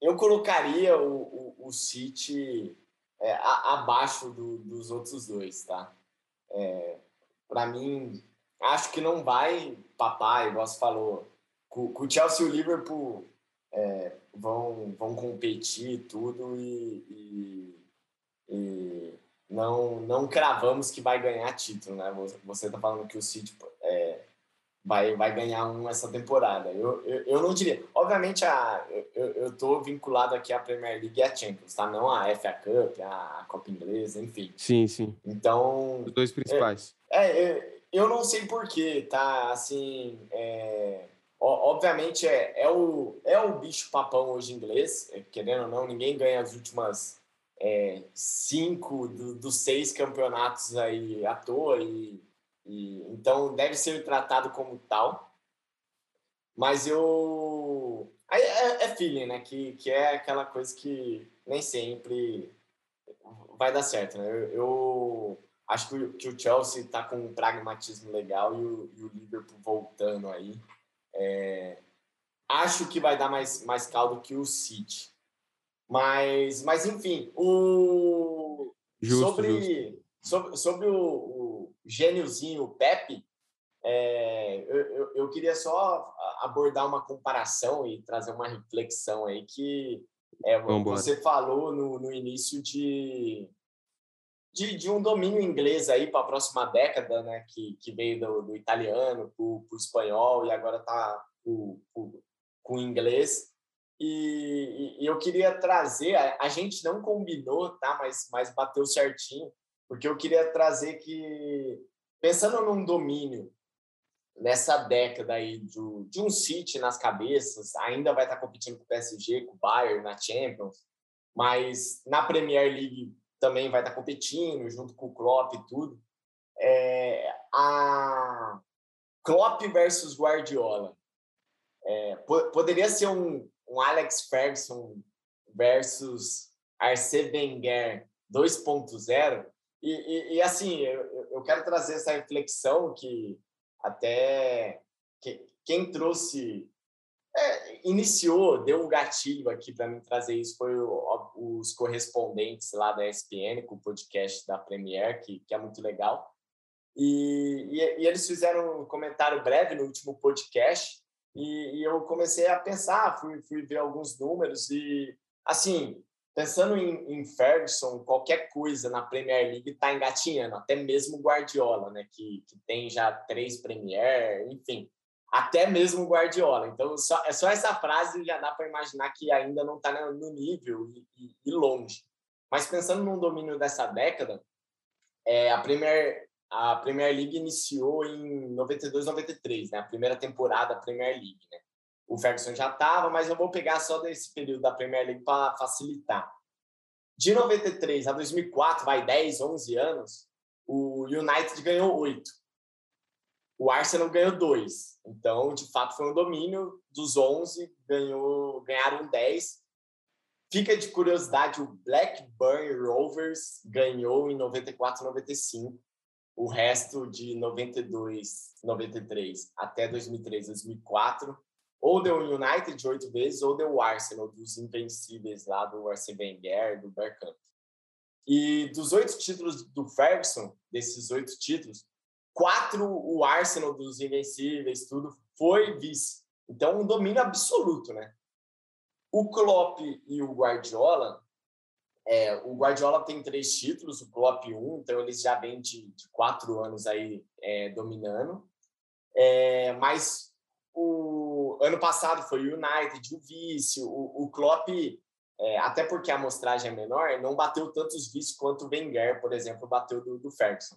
S4: eu colocaria o, o, o City é, a, abaixo do, dos outros dois, tá? É, Para mim, acho que não vai papar, igual você falou. Com, com o Chelsea e o Liverpool é, vão, vão competir tudo e, e, e, não, não cravamos que vai ganhar título, né? Você está falando que o City é, vai, vai ganhar um essa temporada. Eu, eu, eu não diria. Obviamente, a, eu estou vinculado aqui à Premier League e à Champions, tá? Não a FA Cup, a Copa Inglesa, enfim.
S5: Sim, sim.
S4: Então.
S5: Os dois principais.
S4: é, é eu não sei porquê, tá? Assim, é, obviamente é, é, o, é o bicho papão hoje inglês, é, querendo ou não, ninguém ganha as últimas é, cinco do, dos seis campeonatos aí à toa, e, e, então deve ser tratado como tal. Mas eu. Aí é, é feeling, né? Que, que é aquela coisa que nem sempre vai dar certo, né? eu, eu acho que, que o Chelsea está com um pragmatismo legal e o, e o, Liverpool voltando aí. É, acho que vai dar mais, mais caldo que o City. Mas, mas enfim, o...
S5: Justo,
S4: sobre,
S5: justo.
S4: sobre, sobre o, o gêniozinho Pepe, é, eu, eu, eu queria só abordar uma comparação e trazer uma reflexão aí que é, você falou no, no início de, de, de, um domínio inglês aí para a próxima década, né? Que, que veio do, do italiano para o espanhol e agora está com o inglês. E, e, eu queria trazer, a, a, gente não combinou, tá? Mas, mas bateu certinho, porque eu queria trazer que, pensando num domínio nessa década aí de, de um City nas cabeças, ainda vai estar competindo com o PSG, com o Bayern na Champions, mas na Premier League também vai estar competindo, junto com o Klopp e tudo. É, a Klopp versus Guardiola. É, poderia ser um, um Alex Ferguson versus Arsene Wenger 2.0. E, e, e, assim, eu, eu quero trazer essa reflexão que até que, quem trouxe, é, iniciou, deu um gatilho aqui para mim trazer isso foi o, os correspondentes lá da ESPN com o podcast da Premier, que, que é muito legal. E, e, e, eles fizeram um comentário breve no último podcast e, e eu comecei a pensar, fui, fui ver alguns números e, assim, pensando em, em, Ferguson, qualquer coisa na Premier League está engatinhando, até mesmo Guardiola, né, que, que tem já três Premier, enfim, até mesmo Guardiola. Então, só, é só essa frase já dá para imaginar que ainda não está no nível e, e, e, longe. Mas pensando num domínio dessa década, é, a Premier a Premier League iniciou em 92, 93, né, a primeira temporada da Premier League, né o Ferguson já estava, mas eu vou pegar só desse período da Premier League para facilitar. De 93 a 2004, vai 10, 11 anos, o United ganhou 8. O Arsenal ganhou 2. Então, de fato, foi um domínio dos 11, ganhou, ganharam 10. Fica de curiosidade, o Blackburn Rovers ganhou em 94, 95. O resto de 92, 93 até 2003, 2004 ou deu o United oito vezes, ou deu o Arsenal, dos invencíveis lá do Arsene Wenger, do Bergkamp. E dos oito títulos do Ferguson, desses oito títulos, quatro o Arsenal dos invencíveis, tudo, foi vice. Então, um domínio absoluto, né? O Klopp e o Guardiola, é, o Guardiola tem três títulos, o Klopp um, então eles já vêm de, de quatro anos aí é, dominando. É, mas o ano passado foi o United, o vice, o, o Klopp, é, até porque a amostragem é menor, não bateu tantos vices quanto o Wenger, por exemplo, bateu do, do Ferguson.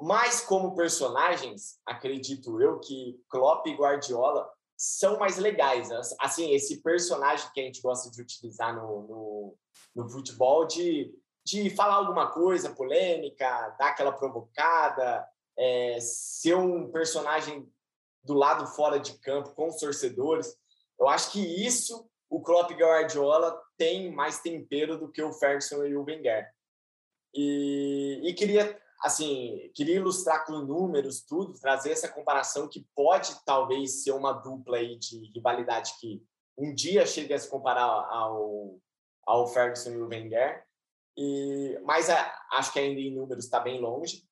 S4: Mas como personagens, acredito eu que Klopp e Guardiola são mais legais. Assim, esse personagem que a gente gosta de utilizar no, no, no futebol de, de falar alguma coisa polêmica, dar aquela provocada, é, ser um personagem do lado fora de campo com os torcedores. Eu acho que isso o Klopp e Guardiola tem mais tempero do que o Ferguson e o Wenger. E, e queria assim queria ilustrar com números tudo, trazer essa comparação que pode talvez ser uma dupla aí de rivalidade que um dia chegue a se comparar ao, ao Ferguson e o Wenger. E, mas a, acho que ainda em números está bem longe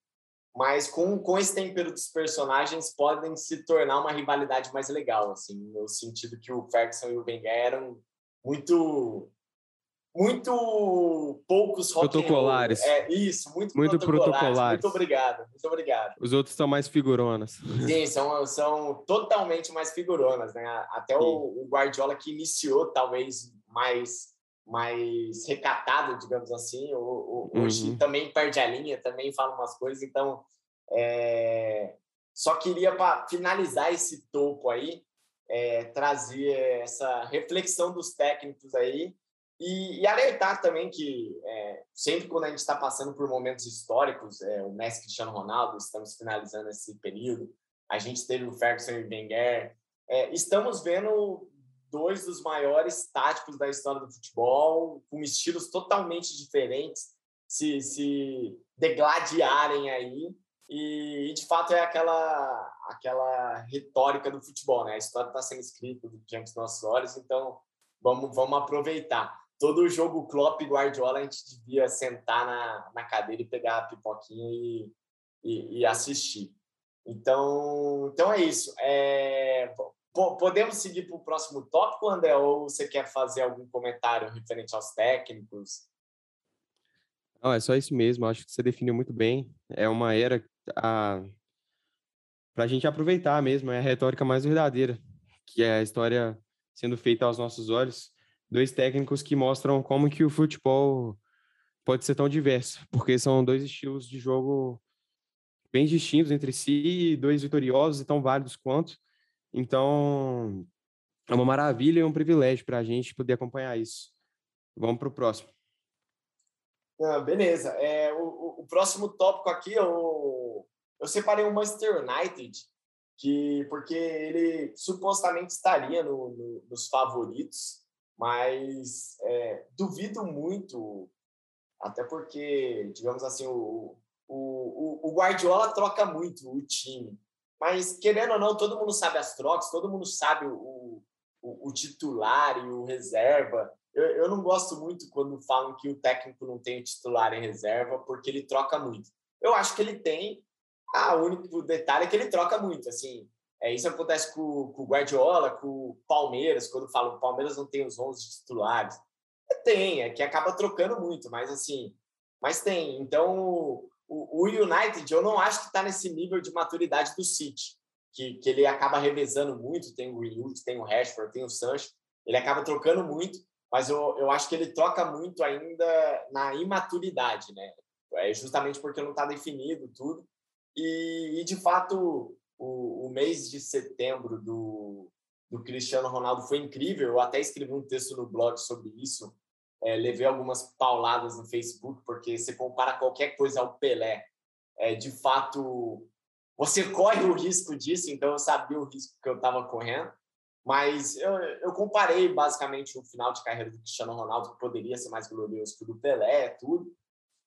S4: mas com, com esse tempero dos personagens podem se tornar uma rivalidade mais legal, assim, no sentido que o Ferguson e o Wenger eram muito muito poucos
S5: protocolares.
S4: É isso, muito,
S5: muito protocolares. protocolares.
S4: Muito obrigado, muito obrigado.
S5: Os outros são mais figuronas.
S4: Sim, são, são totalmente mais figuronas, né? Até o, o Guardiola que iniciou talvez mais mais recatado, digamos assim. O, o, hoje uhum. também perde a linha, também fala umas coisas. Então, é... só queria para finalizar esse topo aí, é, trazer essa reflexão dos técnicos aí e, e alertar também que é, sempre quando a gente está passando por momentos históricos, é, o Messi Cristiano Ronaldo, estamos finalizando esse período, a gente teve o Ferguson e o Wenger, é, estamos vendo dois dos maiores táticos da história do futebol, com estilos totalmente diferentes, se, se degladiarem aí. E, de fato é aquela aquela retórica do futebol, né? A história está sendo escrita diante dos nossos olhos, então vamos vamos aproveitar. Todo jogo Klopp e Guardiola a gente devia sentar na, na cadeira e pegar a pipoquinha e, e, e assistir. Então, então é isso. É, podemos seguir para o próximo tópico, André? Ou você quer fazer algum comentário referente aos técnicos?
S5: Não, é só isso mesmo. Acho que você definiu muito bem. É uma era para a gente aproveitar mesmo. É a retórica mais verdadeira, que é a história sendo feita aos nossos olhos. Dois técnicos que mostram como que o futebol pode ser tão diverso, porque são dois estilos de jogo bem distintos entre si, dois vitoriosos e tão válidos quanto. Então, é uma maravilha e um privilégio para a gente poder acompanhar isso. Vamos para o próximo.
S4: Ah, beleza. É, o, o, próximo tópico aqui, eu, eu separei o Manchester United, que, porque ele supostamente estaria no, no, nos favoritos, mas é, duvido muito, até porque, digamos assim, o, o, o, Guardiola troca muito o time. Mas, querendo ou não, todo mundo sabe as trocas, todo mundo sabe o, o, o titular e o reserva. Eu, eu não gosto muito quando falam que o técnico não tem o titular em reserva, porque ele troca muito. Eu acho que ele tem. Ah, o único detalhe é que ele troca muito. Assim, é, isso acontece com, com o Guardiola, com o Palmeiras, quando falam o Palmeiras não tem os 11 titulares. É, tem, é que acaba trocando muito, mas assim, mas tem. Então, o, o United, eu não acho que está nesse nível de maturidade do City, que, que ele acaba revezando muito. Tem o Greenwood, tem o Rashford, tem o Sancho. Ele acaba trocando muito, mas eu, eu acho que ele troca muito ainda na imaturidade, né? É justamente porque não está definido tudo. E, e de fato, o, o, mês de setembro do, do Cristiano Ronaldo foi incrível. Eu até escrevi um texto no blog sobre isso é, levei algumas pauladas no Facebook, porque você compara qualquer coisa ao Pelé. É, de fato, você corre o risco disso, então eu sabia o risco que eu estava correndo. Mas eu, eu comparei basicamente o final de carreira do Cristiano Ronaldo, que poderia ser mais glorioso que o do Pelé, tudo.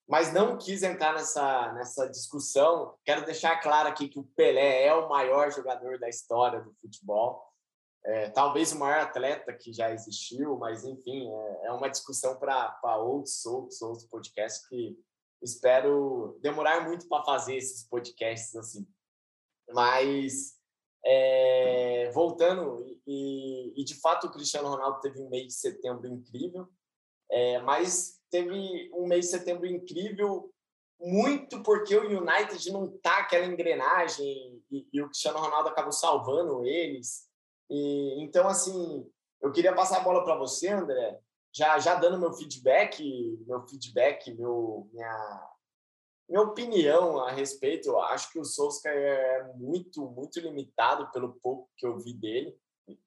S4: Mas não quis entrar nessa, nessa discussão. Quero deixar claro aqui que o Pelé é o maior jogador da história do futebol é, talvez o maior atleta que já existiu, mas enfim, é, é uma discussão para outros, outros, outros podcasts que espero demorar muito para fazer esses podcasts assim. Mas é, voltando, e, e, de fato o Cristiano Ronaldo teve um mês de setembro incrível, é, mas teve um mês de setembro incrível muito porque o United não tá aquela engrenagem e, e o Cristiano Ronaldo acabou salvando eles. E, então, assim, eu queria passar a bola para você, André, já, já dando meu feedback, meu feedback, meu, minha, minha opinião a respeito. Eu acho que o Solskjaer é muito, muito limitado pelo pouco que eu vi dele,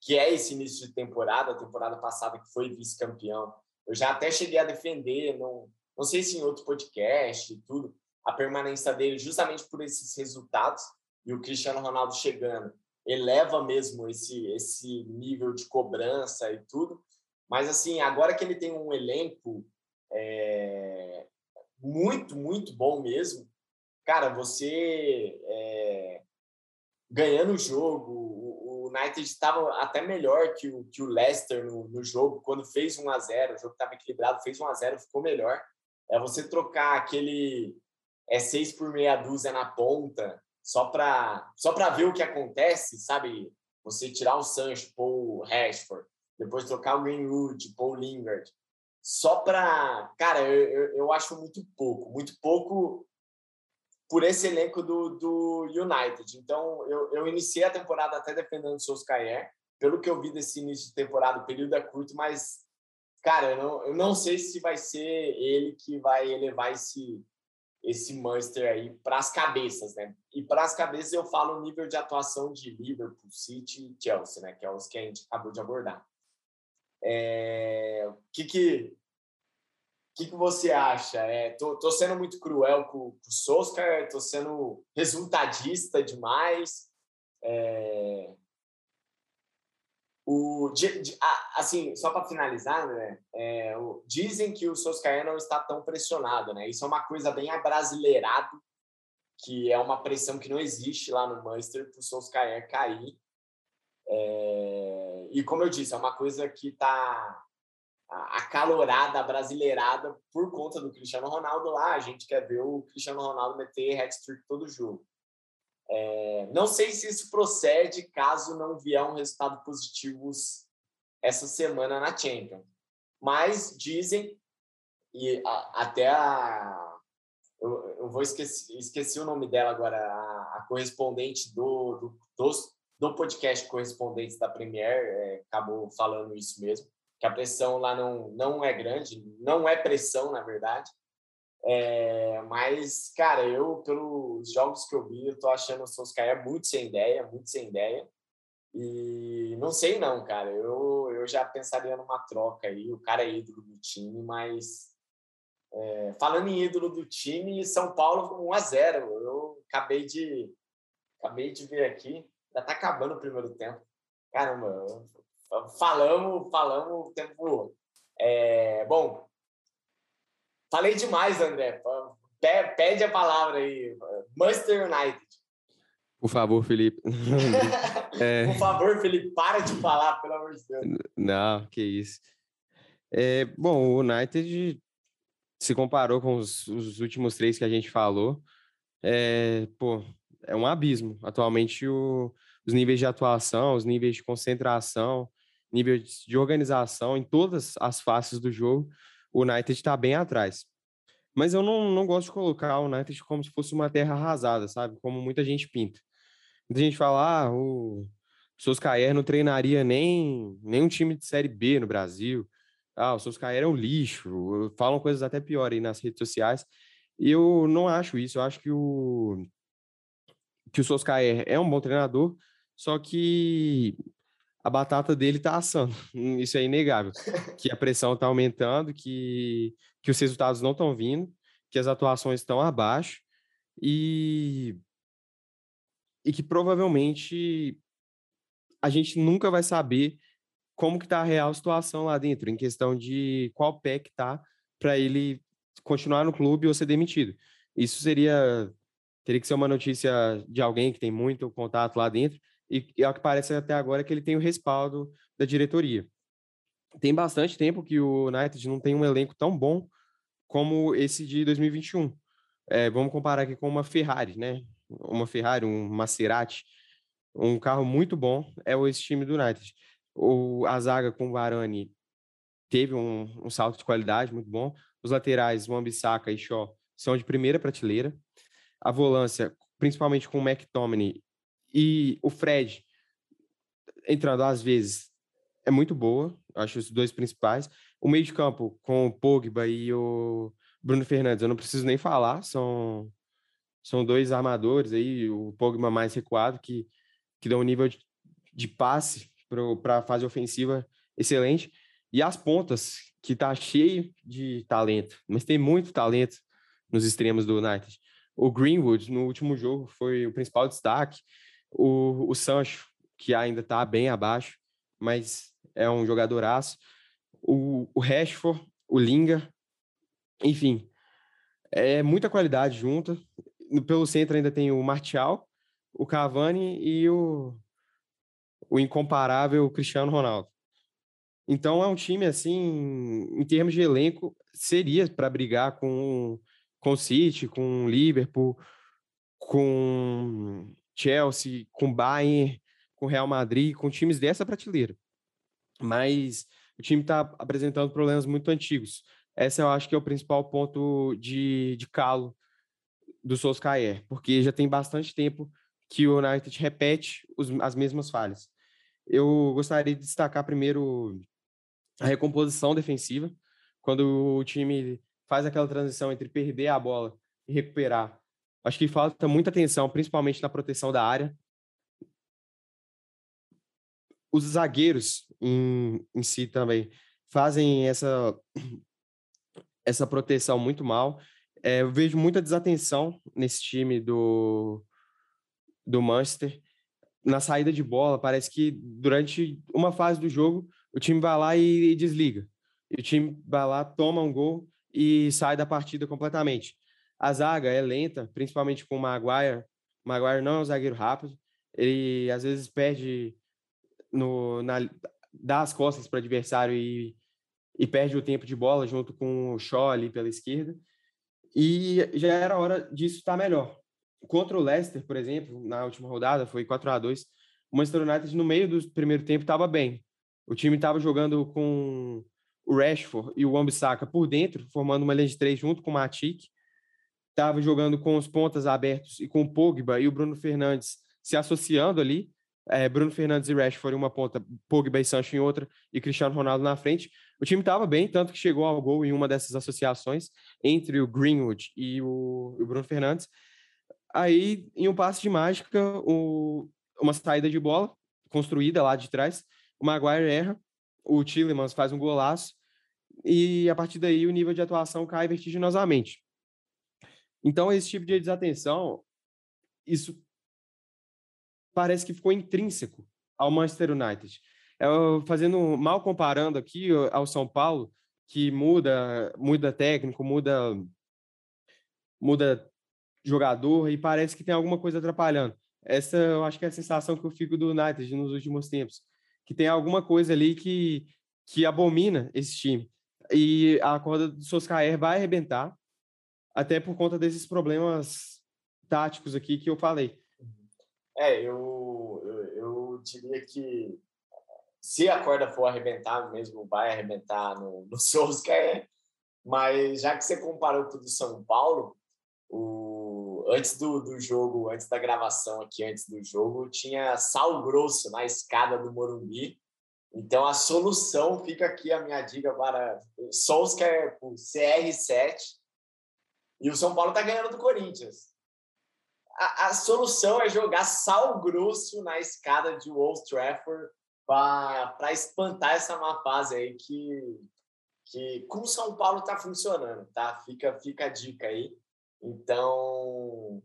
S4: que é esse início de temporada, a temporada passada que foi vice-campeão. Eu já até cheguei a defender, não, não sei se em outro podcast e tudo, a permanência dele justamente por esses resultados e o Cristiano Ronaldo chegando eleva mesmo esse, esse nível de cobrança e tudo. Mas, assim, agora que ele tem um elenco é, muito, muito bom mesmo, cara, você é, ganhando o jogo, o, o United estava até melhor que o, que o Leicester no, no jogo, quando fez 1 a 0 o jogo estava equilibrado, fez 1 a 0 ficou melhor. É você trocar aquele é seis por meia dúzia na ponta só para só para ver o que acontece, sabe? Você tirar o Sancho, o Rashford, depois trocar o Greenwood, o Lingard, só para, cara, eu, eu, eu, acho muito pouco, muito pouco por esse elenco do, do United. Então, eu, eu iniciei a temporada até defendendo o Solskjaer, pelo que eu vi desse início de temporada, o período é curto, mas, cara, eu não, eu não sei se vai ser ele que vai elevar esse, esse Manchester aí para as cabeças, né? E para as cabeças eu falo o nível de atuação de Liverpool, City e Chelsea, né? Que é os que a gente acabou de abordar. É... O que que, que que você acha? É, tô, tô sendo muito cruel com, com o Solskjaer, tô sendo resultadista demais. É... O, de, de, assim, só para finalizar, né, é, o, dizem que o Solskjaer não está tão pressionado, né? Isso é uma coisa bem abrasileirado que é uma pressão que não existe lá no Munster para o Solskjaer cair. É, e como eu disse, é uma coisa que está acalorada, brasileirada por conta do Cristiano Ronaldo lá. A gente quer ver o Cristiano Ronaldo meter hat-trick todo jogo. É, não sei se isso procede caso não vier um resultado positivo essa semana na Champions. Mas dizem, e a, até a. Eu, eu vou esquecer, esqueci o nome dela agora, a, a correspondente do, do, do podcast Correspondentes da Premier é, acabou falando isso mesmo que a pressão lá não, não é grande, não é pressão, na verdade. É, mas, cara, eu, pelos jogos que eu vi, eu tô achando o Solskjaer muito sem ideia, muito sem ideia. E não sei não, cara. Eu, eu já pensaria numa troca aí. O cara é ídolo do time, mas é, falando em ídolo do time, São Paulo com 1 a 0. Eu acabei de acabei de ver aqui, já tá acabando o primeiro tempo. Caramba, falamos, falamos o tempo. É, bom, falei demais, André. Pede a palavra aí. Manchester United.
S5: Por favor, Felipe.
S4: é... Por favor, Felipe, para de falar, pelo amor de Deus.
S5: Não, que isso. É, bom, o United se comparou com os, os, últimos três que a gente falou. É, pô, é um abismo. Atualmente, o, os níveis de atuação, os níveis de concentração, nível de organização em todas as faces do jogo, o United está bem atrás. Mas eu não, não gosto de colocar o United como se fosse uma terra arrasada, sabe? Como muita gente pinta. Muita gente fala, ah, o Soscaer não treinaria nem, nem um time de Série B no Brasil. Ah, o Soscaer é um lixo. Falam coisas até piores aí nas redes sociais. E eu não acho isso. Eu acho que o, que o Soscaer é um bom treinador, só que a batata dele está assando. Isso é inegável. que a pressão está aumentando, que, que os resultados não estão vindo, que as atuações estão abaixo e, e que provavelmente a gente nunca vai saber como que está a real situação lá dentro, em questão de qual pé que está para ele continuar no clube ou ser demitido. Isso seria teria que ser uma notícia de alguém que tem muito contato lá dentro, e, e ao que parece até agora é que ele tem o respaldo da diretoria. Tem bastante tempo que o United não tem um elenco tão bom como esse de 2021. É, vamos comparar aqui com uma Ferrari, né? Uma Ferrari, um Maserati, um carro muito bom é esse time do United. O, a zaga com o Varane teve um, um salto de qualidade muito bom. Os laterais, Wan-Bissaka e Shaw, são de primeira prateleira. A volância, principalmente com o McTominay e o Fred, entrando às vezes, é muito boa. Acho os dois principais. O meio de campo com o Pogba e o Bruno Fernandes, eu não preciso nem falar. São, são dois armadores aí. O Pogba mais recuado, que, que dá um nível de, de passe para a fase ofensiva excelente. E as pontas, que tá cheio de talento, mas tem muito talento nos extremos do United. O Greenwood, no último jogo, foi o principal destaque. O, o Sancho, que ainda está bem abaixo, mas é um jogadoraço. O, o Rashford, o Linga, enfim, é muita qualidade junta. Pelo centro ainda tem o Martial, o Cavani e o, o incomparável Cristiano Ronaldo. Então é um time assim, em termos de elenco, seria para brigar com com o City, com o Liverpool, com Chelsea, com Bayern, com Real Madrid, com times dessa prateleira. Mas o time está apresentando problemas muito antigos. Essa eu acho que é o principal ponto de, de calo do Solskjaer, porque já tem bastante tempo que o United repete os, as mesmas falhas. Eu gostaria de destacar primeiro a recomposição defensiva, quando o time faz aquela transição entre perder a bola e recuperar Acho que falta muita atenção, principalmente na proteção da área. Os zagueiros em, em si também fazem essa, essa proteção muito mal. É, eu vejo muita desatenção nesse time do, do Manchester. Na saída de bola, parece que durante uma fase do jogo, o time vai lá e, e desliga. E o time vai lá, toma um gol e sai da partida completamente A zaga é lenta, principalmente com o Maguire. O Maguire não é um zagueiro rápido. Ele às vezes perde no, na, dá as costas para o adversário e, e perde o tempo de bola junto com o Shaw ali pela esquerda. E já era hora disso estar melhor. Contra o Leicester, por exemplo, na última rodada, foi 4 a 2 o Manchester United, no meio do primeiro tempo, estava bem. O time estava jogando com o Rashford e o Wambisaka por dentro, formando uma linha de três junto com o Matic. Estava jogando com os pontas abertos e com o Pogba e o Bruno Fernandes se associando ali. É, Bruno Fernandes e Rashford em uma ponta, Pogba e Sancho em outra e Cristiano Ronaldo na frente. O time estava bem, tanto que chegou ao gol em uma dessas associações entre o Greenwood e o, o Bruno Fernandes. Aí, em um passe de mágica, o, uma saída de bola construída lá de trás, o Maguire erra, o Tillemans faz um golaço e a partir daí o nível de atuação cai vertiginosamente. Então, esse tipo de desatenção, isso parece que ficou intrínseco ao Manchester United. Eu, fazendo mal comparando aqui ao São Paulo, que muda, muda técnico, muda muda jogador e parece que tem alguma coisa atrapalhando. Essa eu acho que é a sensação que eu fico do United nos últimos tempos, que tem alguma coisa ali que que abomina esse time. E a corda do Soscaer vai arrebentar, até por conta desses problemas táticos aqui que eu falei.
S4: É, eu, eu, eu diria que se a corda for arrebentar mesmo, vai arrebentar no, no Solskjaer, mas já que você comparou com o do São Paulo, o, antes do, do jogo, antes da gravação aqui, antes do jogo, tinha sal grosso na escada do Morumbi, então a solução fica aqui a minha dica para Solskjaer por CR7 e o São Paulo está ganhando do Corinthians a, a, solução é jogar sal grosso na escada de Old Trafford para espantar essa má fase aí que, que com o São Paulo está funcionando, tá? Fica, fica a dica aí. Então,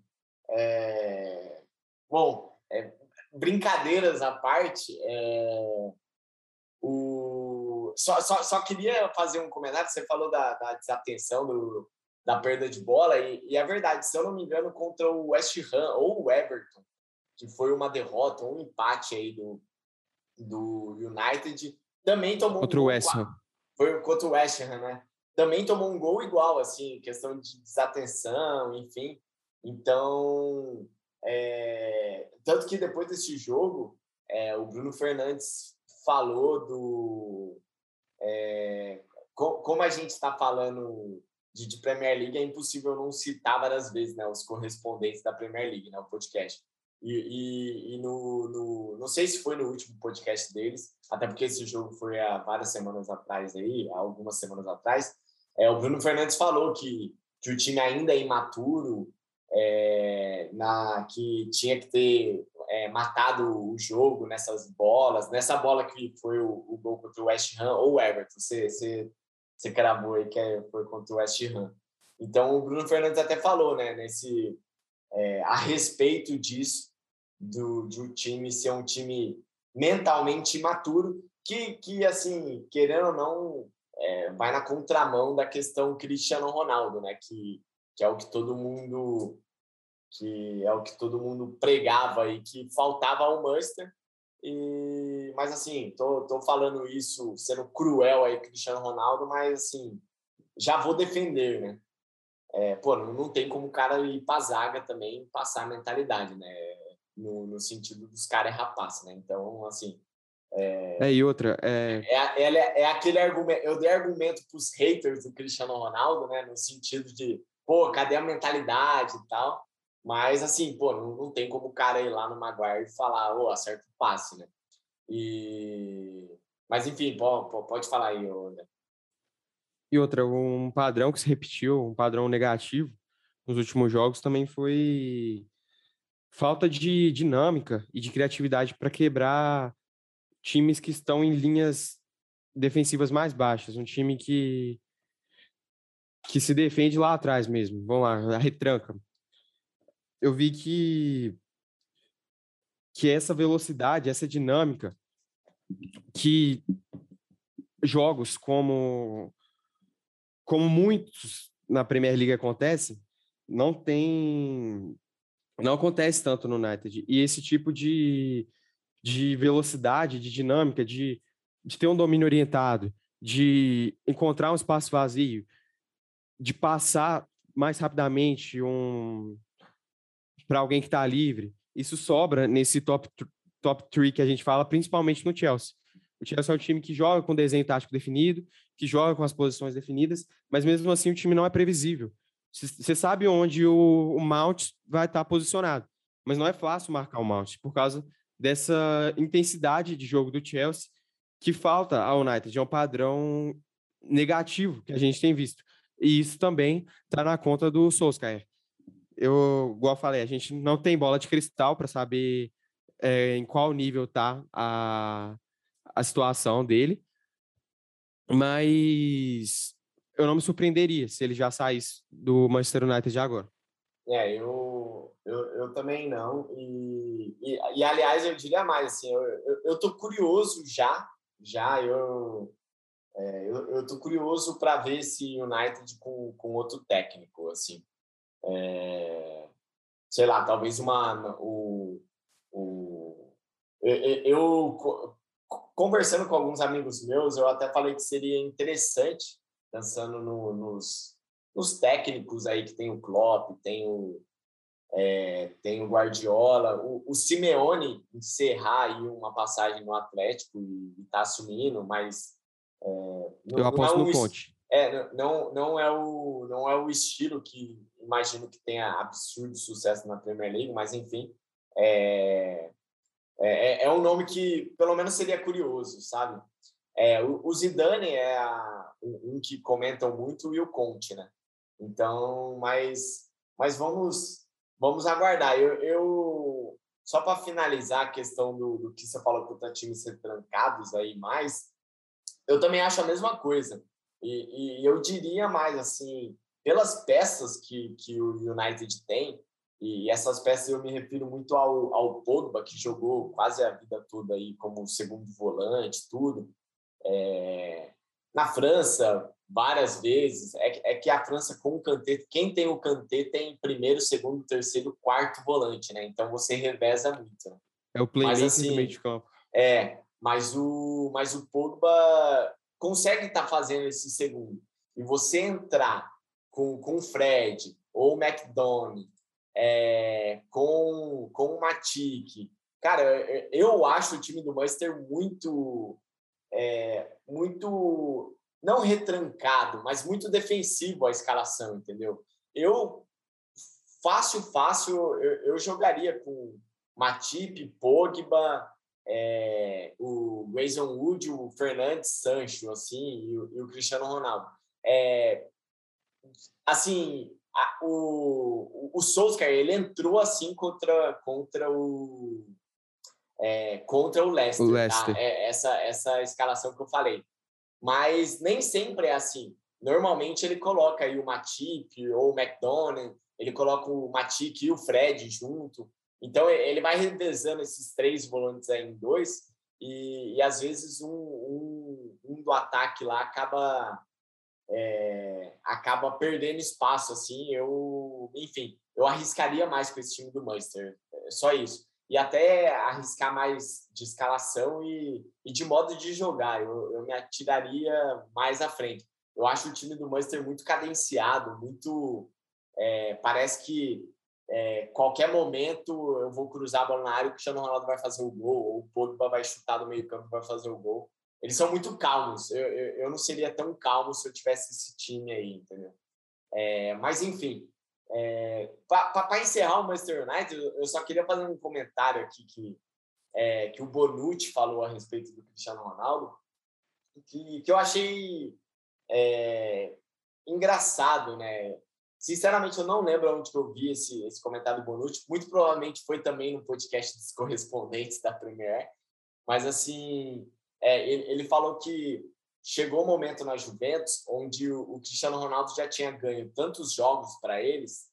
S4: é... bom, é... brincadeiras à parte, é... o... só, só, só queria fazer um comentário. Você falou da, da desatenção do, da perda de bola. E, e é verdade, se eu não me engano, contra o West Ham ou o Everton, que foi uma derrota, um empate aí do, do United, também tomou
S5: contra um o West Ham.
S4: Foi contra o West Ham, né? Também tomou um gol igual, assim, questão de desatenção, enfim. Então, é... tanto que depois desse jogo, é, o Bruno Fernandes falou do. É, como a gente está falando de, de, Premier League, é impossível não citar várias vezes né, os correspondentes da Premier League, né, o podcast. E, e, e no, no, não sei se foi no último podcast deles, até porque esse jogo foi há várias semanas atrás aí, há algumas semanas atrás. É, o Bruno Fernandes falou que, que o time ainda é imaturo, é, na que tinha que ter é, matado o jogo nessas bolas, nessa bola que foi o, o gol contra o West Ham ou o Everton. Você, você cravou aí que foi contra o West Ham. Então, o Bruno Fernandes até falou, né, nesse, é, a respeito disso, do, de o time ser um time mentalmente imaturo, que, que assim, querendo ou não, é, vai na contramão da questão Cristiano Ronaldo, né, que, que é o que todo mundo que é o que todo mundo pregava e que faltava ao Manchester e, mas assim, tô, tô falando isso sendo cruel aí, Cristiano Ronaldo, mas assim, já vou defender, né? É, pô, não, não tem como o cara ir pra zaga também passar a mentalidade, né? No, no sentido dos caras é rapaz, né? Então, assim.
S5: É, é e outra. É...
S4: É, é, é aquele argumento. Eu dei argumento pros haters do Cristiano Ronaldo, né? No sentido de, pô, cadê a mentalidade e tal? Mas, assim, pô, não, não tem como o cara ir lá no Maguire e falar, ô, oh, acerta o passe, né? E... Mas, enfim, pode, pode falar aí, André.
S5: E outra, um padrão que se repetiu, um padrão negativo nos últimos jogos também foi falta de dinâmica e de criatividade para quebrar times que estão em linhas defensivas mais baixas, um time que que se defende lá atrás mesmo. Vamos lá, a retranca eu vi que que essa velocidade, essa dinâmica que jogos como como muitos na Premier League acontecem, não tem. Não acontece tanto no United. E esse tipo de, de velocidade, de dinâmica, de, de ter um domínio orientado, de encontrar um espaço vazio, de passar mais rapidamente um para alguém que está livre. Isso sobra nesse top top 3 que a gente fala, principalmente no Chelsea. O Chelsea é um time que joga com desenho tático definido, que joga com as posições definidas, mas mesmo assim o time não é previsível. Você sabe onde o, o Mount vai estar posicionado, mas não é fácil marcar o Mount por causa dessa intensidade de jogo do Chelsea que falta ao United, é um padrão negativo que a gente tem visto. E isso também está na conta do Solskjaer. Eu, igual eu falei, a gente não tem bola de cristal para saber é, em qual nível está a, a situação dele, mas eu não me surpreenderia se ele já saísse do Manchester United de agora.
S4: É, eu, eu, eu também não. E, e, e, aliás, eu diria mais, assim, eu, eu, eu tô curioso já, já, eu, é, eu, eu tô curioso para ver esse United com, com outro técnico, assim. É, sei lá, talvez uma, o, o, eu, conversando com alguns amigos meus, eu até falei que seria interessante, pensando no, nos, nos técnicos aí que tem o Klopp, tem o, é, tem o Guardiola, o, o Simeone encerrar aí uma passagem no Atlético e está assumindo, mas é,
S5: não, eu aposto não é no Conte.
S4: É, não, não é o não é o estilo que imagino que tenha absurdo sucesso na Premier League, mas enfim, é, é, é, é um nome que pelo menos seria curioso, sabe? É, o, o Zidane é a, um, que comentam muito e o Conte, né? Então, mas, mas vamos vamos aguardar. Eu, eu só para finalizar a questão do, do que você falou que o time ser trancados aí mais, eu também acho a mesma coisa. E, e eu diria mais assim, pelas peças que, que o United tem, e essas peças eu me refiro muito ao, ao Pogba, que jogou quase a vida toda aí como segundo volante, tudo. É, na França, várias vezes, é, é, que a França com o Kanté, quem tem o Kanté tem primeiro, segundo, terceiro, quarto volante, né? Então você reveza muito. Né?
S5: É o playmaker assim, do meio de campo.
S4: É, mas o, mas o Pogba consegue estar tá fazendo esse segundo. E você entrar com, com o Fred ou o McDonald é, com, com o Matic. Cara, eu acho o time do Manchester muito, é, muito, não retrancado, mas muito defensivo a escalação, entendeu? Eu, fácil, fácil, eu, eu jogaria com Matip, Pogba, é, o Grayson Wood, o Fernandes Sancho, assim, e o, e o Cristiano Ronaldo. É, assim, a, o, o Solskjaer, ele entrou assim contra, contra o é, contra o Leicester,
S5: o Leicester.
S4: Tá? É, essa, essa escalação que eu falei. Mas nem sempre é assim. Normalmente ele coloca aí o Matip ou o McDonald, ele coloca o Matip e o Fred junto. Então ele vai revezando esses três volantes aí em dois e, e às vezes um, um, um do ataque lá acaba é, acaba perdendo espaço, assim, eu, enfim, eu arriscaria mais com esse time do Manchester, é só isso. E até arriscar mais de escalação e, e de modo de jogar, eu, eu me atiraria mais à frente. Eu acho o time do Manchester muito cadenciado, muito... É, parece que é, qualquer momento eu vou cruzar a bola na área, o Cristiano Ronaldo vai fazer o gol, ou o Pogba vai chutar do meio campo vai fazer o gol eles são muito calmos. Eu, eu, eu, não seria tão calmo se eu tivesse esse time aí, entendeu? É, mas, enfim, é, para encerrar o Manchester United, eu só queria fazer um comentário aqui que, é, que o Bonucci falou a respeito do Cristiano Ronaldo, que, que eu achei é, engraçado, né? Sinceramente, eu não lembro onde que eu vi esse, esse comentário do Bonucci. Muito provavelmente foi também no podcast dos correspondentes da Premier. Mas, assim, é, ele, ele, falou que chegou um momento na Juventus onde o, o Cristiano Ronaldo já tinha ganho tantos jogos para eles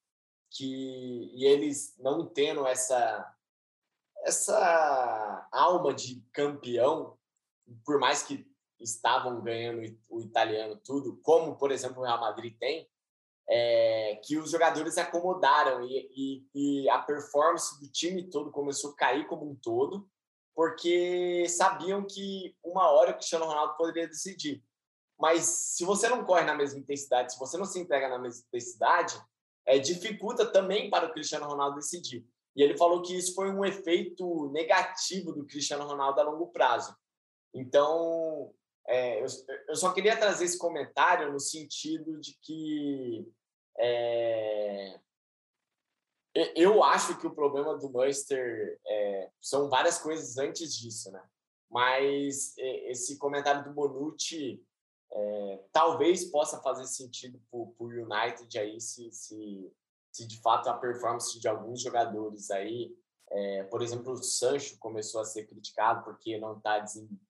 S4: que e eles não tendo essa essa alma de campeão, por mais que estavam ganhando o italiano tudo, como por exemplo o Real Madrid tem, é, que os jogadores acomodaram e, e, e, a performance do time todo começou a cair como um todo, porque sabiam que uma hora o Cristiano Ronaldo poderia decidir. Mas se você não corre na mesma intensidade, se você não se entrega na mesma intensidade, é, dificulta também para o Cristiano Ronaldo decidir. E ele falou que isso foi um efeito negativo do Cristiano Ronaldo a longo prazo. Então, é, eu, eu, só queria trazer esse comentário no sentido de que é, eu acho que o problema do Manchester é, são várias coisas antes disso, né? Mas esse comentário do Bonucci é, talvez possa fazer sentido para o United aí se, se, se de fato a performance de alguns jogadores aí é, por exemplo, o Sancho começou a ser criticado porque não está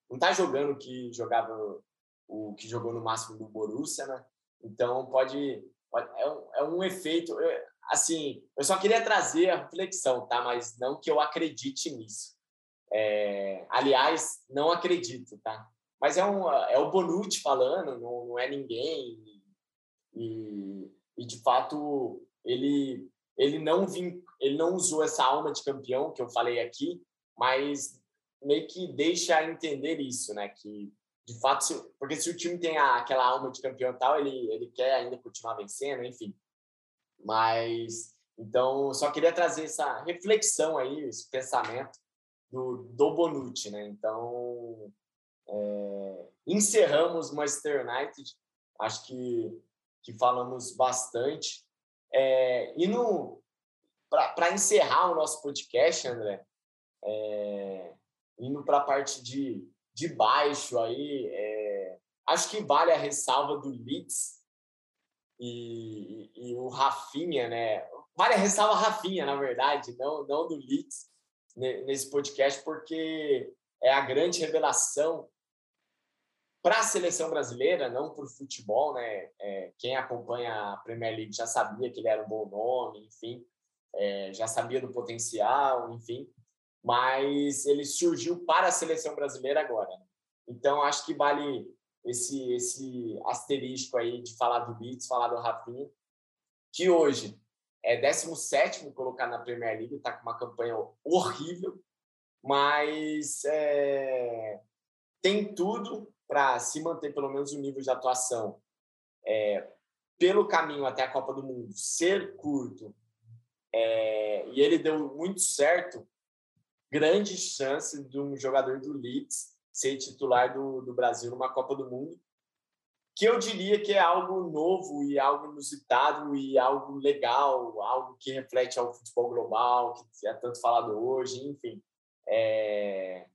S4: não tá jogando que jogava o que jogou no máximo do Borussia, né? Então pode, pode é, um, é um efeito. Eu, assim, eu só queria trazer a reflexão, tá? Mas não que eu acredite nisso. É, aliás, não acredito, tá? Mas é um é o Bonucci falando, não, não é ninguém e, e de fato ele ele não vim, ele não usou essa alma de campeão que eu falei aqui, mas meio que deixa entender isso, né? Que de fato, se, porque se o time tem a, aquela alma de campeão e tal, ele ele quer ainda continuar vencendo, enfim. Mas então só queria trazer essa reflexão aí, esse pensamento do, do Bonucci, né? Então é, encerramos Manchester United. Acho que que falamos bastante é, e para encerrar o nosso podcast, André, é, indo para a parte de, de baixo aí, é, acho que vale a ressalva do Leeds e, e, e, o Rafinha, né? Vale a ressalva Rafinha, na verdade, não, não do Leeds nesse podcast, porque é a grande revelação para a seleção brasileira, não para o futebol, né? É, quem acompanha a Premier League já sabia que ele era um bom nome, enfim, é, já sabia do potencial, enfim, mas ele surgiu para a seleção brasileira agora. Né? Então, acho que vale esse, esse asterisco aí de falar do Beats, falar do Rafinha, que hoje é 17 colocado na Premier League, está com uma campanha horrível, mas é, tem tudo para se manter pelo menos o nível de atuação é, pelo caminho até a Copa do Mundo ser curto é, e ele deu muito certo, grande chance de um jogador do Leeds ser titular do, do Brasil numa Copa do Mundo, que eu diria que é algo novo e algo inusitado e algo legal, algo que reflete ao futebol global, que é tanto falado hoje, enfim. É,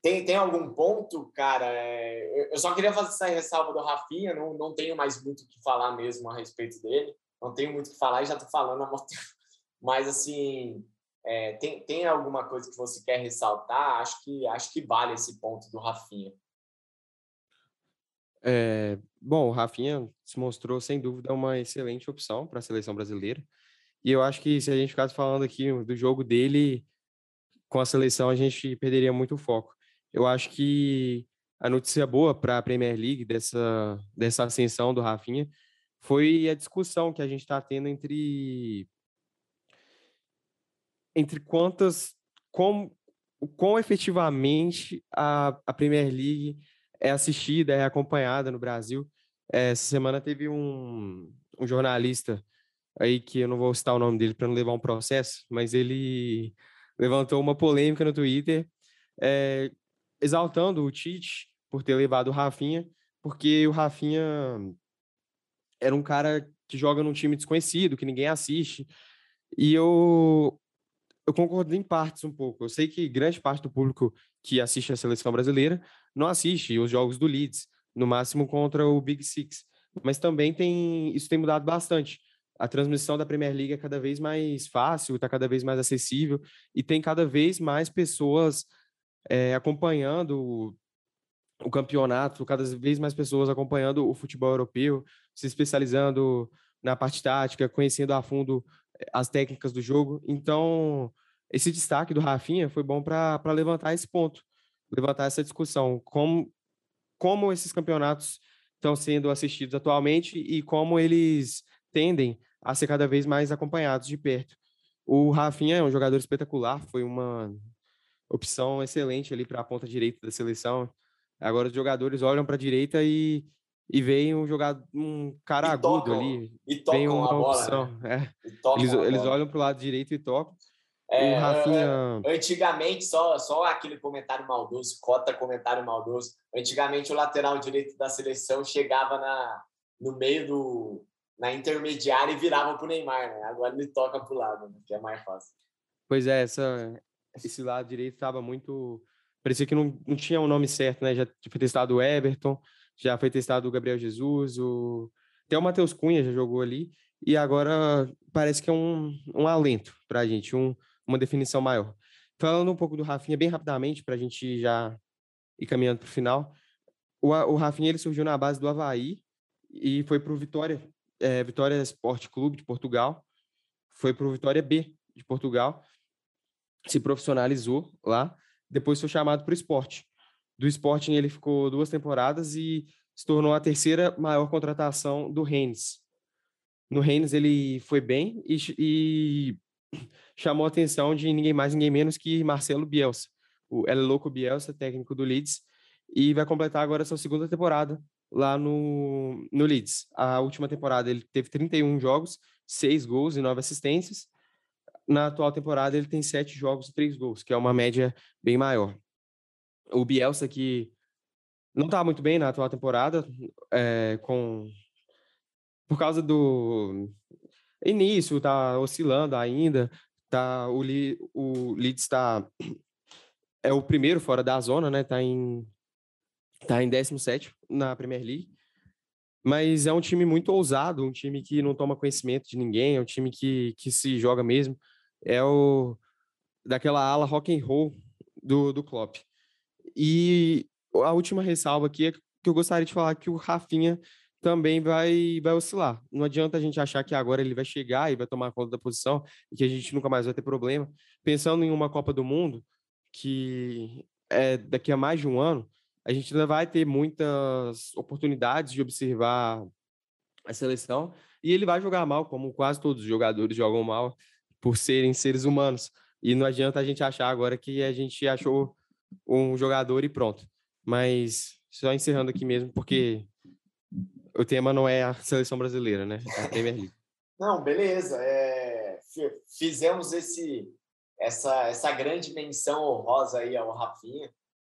S4: tem, tem algum ponto, cara? É, eu só queria fazer essa ressalva do Rafinha, não, não tenho mais muito o que falar mesmo a respeito dele. Não tenho muito o que falar e já estou falando há muito tempo. Mas, assim, é, tem, tem alguma coisa que você quer ressaltar? Acho que, acho que vale esse ponto do Rafinha.
S5: É, bom, o Rafinha se mostrou, sem dúvida, uma excelente opção para a seleção brasileira. E eu acho que se a gente ficasse falando aqui do jogo dele com a seleção, a gente perderia muito o foco. Eu acho que a notícia boa para a Premier League dessa, dessa ascensão do Rafinha foi a discussão que a gente está tendo entre entre quantas como quão efetivamente a, a Premier League é assistida, é acompanhada no Brasil. Essa semana teve um, um jornalista aí que eu não vou citar o nome dele para não levar um processo, mas ele levantou uma polêmica no Twitter é, exaltando o Tite por ter levado o Rafinha, porque o Rafinha era um cara que joga num time desconhecido, que ninguém assiste. E eu eu concordo em partes um pouco. Eu sei que grande parte do público que assiste a seleção brasileira não assiste os jogos do Leeds, no máximo contra o Big Six. Mas também tem isso tem mudado bastante. A transmissão da Premier League é cada vez mais fácil, está cada vez mais acessível e tem cada vez mais pessoas é, acompanhando o, campeonato, cada vez mais pessoas acompanhando o futebol europeu, se especializando na parte tática, conhecendo a fundo eh, as técnicas do jogo. Então, esse destaque do Rafinha foi bom para levantar esse ponto, levantar essa discussão. Como, como esses campeonatos estão sendo assistidos atualmente e como eles tendem a ser cada vez mais acompanhados de perto. O Rafinha é um jogador espetacular, foi uma opção excelente ali para a ponta direita da seleção. Agora os jogadores olham para a direita e, e veem um jogador, um cara
S4: E
S5: agudo
S4: tocam,
S5: ali.
S4: E tocam
S5: Vem uma
S4: a bola,
S5: opção.
S4: né?
S5: é. Eles,
S4: bola.
S5: olham para o lado direito e tocam.
S4: É,
S5: o Rafinha.
S4: Antigamente, só, só aquele comentário maldoso, cota comentário maldoso. Antigamente, o lateral direito da seleção chegava na, no meio do. na intermediária e virava pro Neymar, né? Agora ele toca pro lado, né? que é mais fácil.
S5: Pois é, essa, esse lado direito estava muito. Parecia que não, não tinha o nome certo, né? Já foi testado o Everton, já foi testado o Gabriel Jesus, o... até o Matheus Cunha já jogou ali, e agora parece que é um, um alento para a gente, um, uma definição maior. Falando um pouco do Rafinha, bem rapidamente, para a gente já ir caminhando para o final. O, o Rafinha ele surgiu na base do Havaí e foi para o Vitória, é, Vitória Esporte Clube de Portugal, foi para o Vitória B de Portugal, se profissionalizou lá, depois foi chamado para o esporte. Do Sporting ele ficou duas temporadas e se tornou a terceira maior contratação do Rennes. No Rennes ele foi bem e, e chamou a atenção de ninguém mais, ninguém menos que Marcelo Bielsa, o El Louco Bielsa, técnico do Leeds, e vai completar agora sua segunda temporada lá no, no Leeds. A última temporada ele teve 31 jogos, 6 gols e 9 assistências. Na atual temporada ele tem 7 jogos e 3 gols, que é uma média bem maior. O Bielsa que não está muito bem na atual temporada, é, com por causa do início, tá oscilando ainda, tá o, Li, o Leeds está é o primeiro fora da zona, né? Tá em tá em 17 na Premier League. Mas é um time muito ousado, um time que não toma conhecimento de ninguém, é um time que, que se joga mesmo. É o daquela ala rock and roll do, do Klopp. E a última ressalva aqui é que eu gostaria de falar que o Rafinha também vai, vai oscilar. Não adianta a gente achar que agora ele vai chegar e vai tomar conta da posição e que a gente nunca mais vai ter problema. Pensando em uma Copa do Mundo, que é daqui a mais de um ano, a gente ainda vai ter muitas oportunidades de observar a seleção e ele vai jogar mal, como quase todos os jogadores jogam mal por serem seres humanos. E não adianta a gente achar agora que a gente achou um jogador e pronto. Mas só encerrando aqui mesmo, porque o tema não é a seleção brasileira, né? É a Premier League.
S4: Não, beleza. É, fi- fizemos esse, essa, essa grande menção honrosa aí ao Rafinha.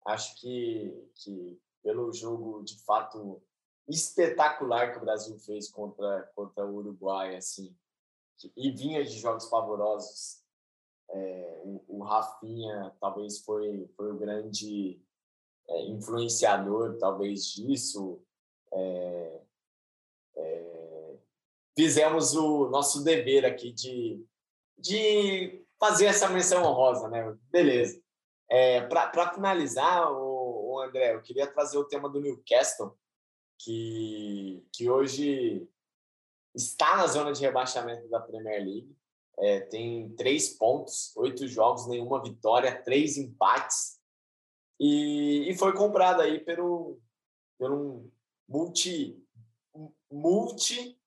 S4: Acho que, que pelo jogo de fato espetacular que o Brasil fez contra, contra o Uruguai, assim, e vinha de jogos pavorosos. é, o, o Rafinha talvez foi, foi o grande é, influenciador, talvez, disso. É, é, fizemos o nosso dever aqui de, de fazer essa menção honrosa, né? Beleza. É, Para finalizar, o, o André, eu queria trazer o tema do Newcastle, que, que hoje está na zona de rebaixamento da Premier League. É, tem três pontos, oito jogos, nenhuma vitória, três empates. E, e foi comprado aí pelo, pelo um multi, multi,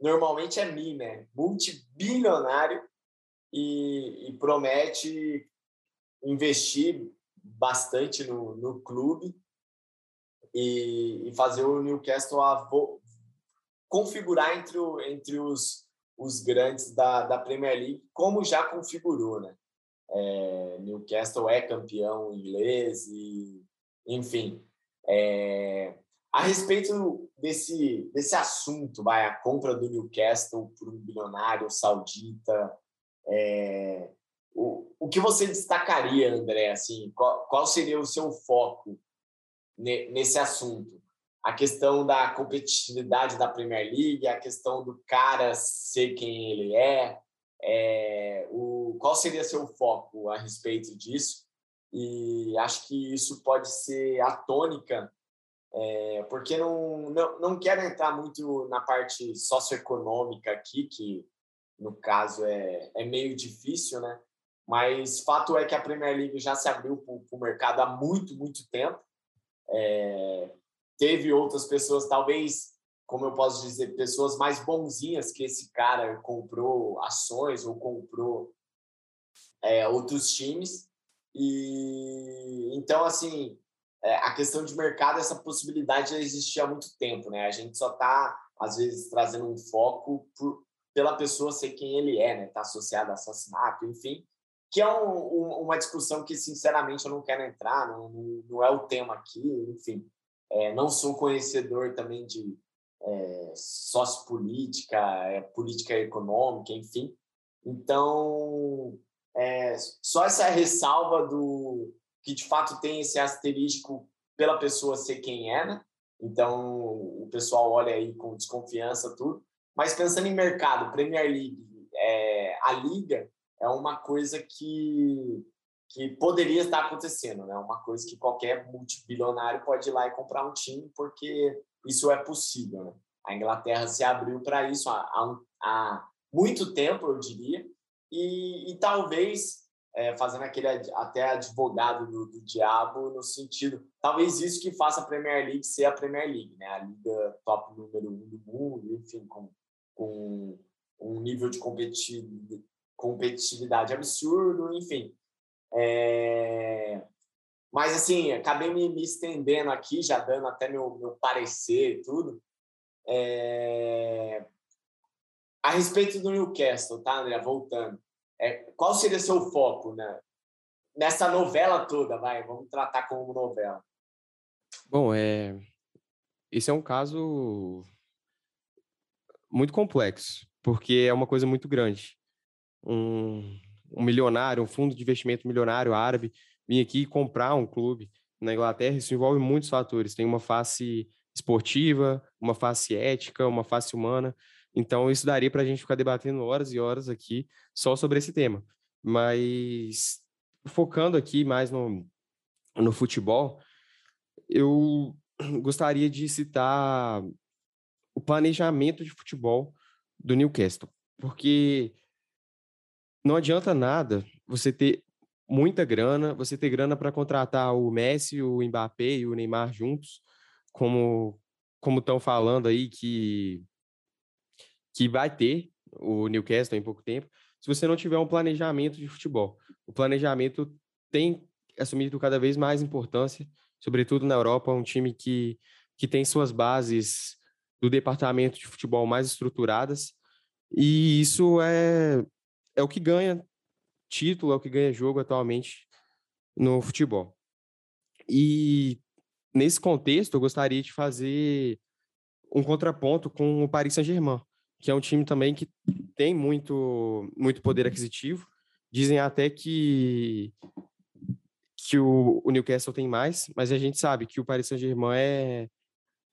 S4: normalmente é mi, né? Multibilionário e, e promete investir bastante no, no clube e, e fazer o Newcastle a vo- configurar entre, o, entre os, os grandes da, da Premier League, como já configurou, né? É, Newcastle é campeão inglês e, enfim, é, a respeito desse, desse assunto, vai, a compra do Newcastle por um bilionário saudita, é, o, o que você destacaria, André? Assim, qual, qual seria o seu foco ne, nesse assunto? A questão da competitividade da Premier League, a questão do cara ser quem ele é, é o, qual seria seu foco a respeito disso? E acho que isso pode ser a tônica é, porque não, não, não quero entrar muito na parte socioeconômica aqui, que no caso é, é meio difícil, né? Mas fato é que a Premier League já se abriu para o mercado há muito, muito tempo. É, teve outras pessoas, talvez, como eu posso dizer, pessoas mais bonzinhas que esse cara comprou ações ou comprou é, outros times. E então, assim, é, a questão de mercado, essa possibilidade já existia há muito tempo, né? A gente só está, às vezes, trazendo um foco por, pela pessoa ser quem ele é, né? Está associado a assassinato, enfim que é um, um, uma discussão que, sinceramente, eu não quero entrar, não, não, não é o tema aqui, enfim. É, não sou conhecedor também de é, sociopolítica, é, política econômica, enfim. Então, é, só essa ressalva do que, de fato, tem esse asterisco pela pessoa ser quem é, né? Então, o pessoal olha aí com desconfiança, tudo. Mas pensando em mercado, Premier League, é, a Liga é uma coisa que, que poderia estar acontecendo, né? Uma coisa que qualquer multibilionário pode ir lá e comprar um time, porque isso é possível, né? A Inglaterra se abriu para isso há, há, há, muito tempo, eu diria, e, e talvez é, fazendo aquele até advogado do, do, diabo no sentido, talvez isso que faça a Premier League ser a Premier League, né? A liga top número um do mundo, enfim, com, com um nível de competitividade absurdo, enfim. É... Mas, assim, acabei me, me, estendendo aqui, já dando até meu, meu parecer e tudo. É... A respeito do Newcastle, tá, André? Voltando. É, qual seria seu foco né? nessa novela toda? Vai, vamos tratar como novela.
S5: Bom, é... esse é um caso muito complexo, porque é uma coisa muito grande um, um milionário, um fundo de investimento milionário árabe, vir aqui comprar um clube na Inglaterra, isso envolve muitos fatores. Tem uma face esportiva, uma face ética, uma face humana. Então, isso daria para a gente ficar debatendo horas e horas aqui só sobre esse tema. Mas, focando aqui mais no, no futebol, eu gostaria de citar o planejamento de futebol do Newcastle, porque não adianta nada você ter muita grana, você ter grana para contratar o Messi, o Mbappé e o Neymar juntos, como como estão falando aí que que vai ter o Newcastle em pouco tempo, se você não tiver um planejamento de futebol. O planejamento tem assumido cada vez mais importância, sobretudo na Europa, um time que que tem suas bases do departamento de futebol mais estruturadas, e isso é é o que ganha título, é o que ganha jogo atualmente no futebol. E nesse contexto, eu gostaria de fazer um contraponto com o Paris Saint-Germain, que é um time também que tem muito, muito poder aquisitivo. Dizem até que, que o, o Newcastle tem mais, mas a gente sabe que o Paris Saint-Germain é,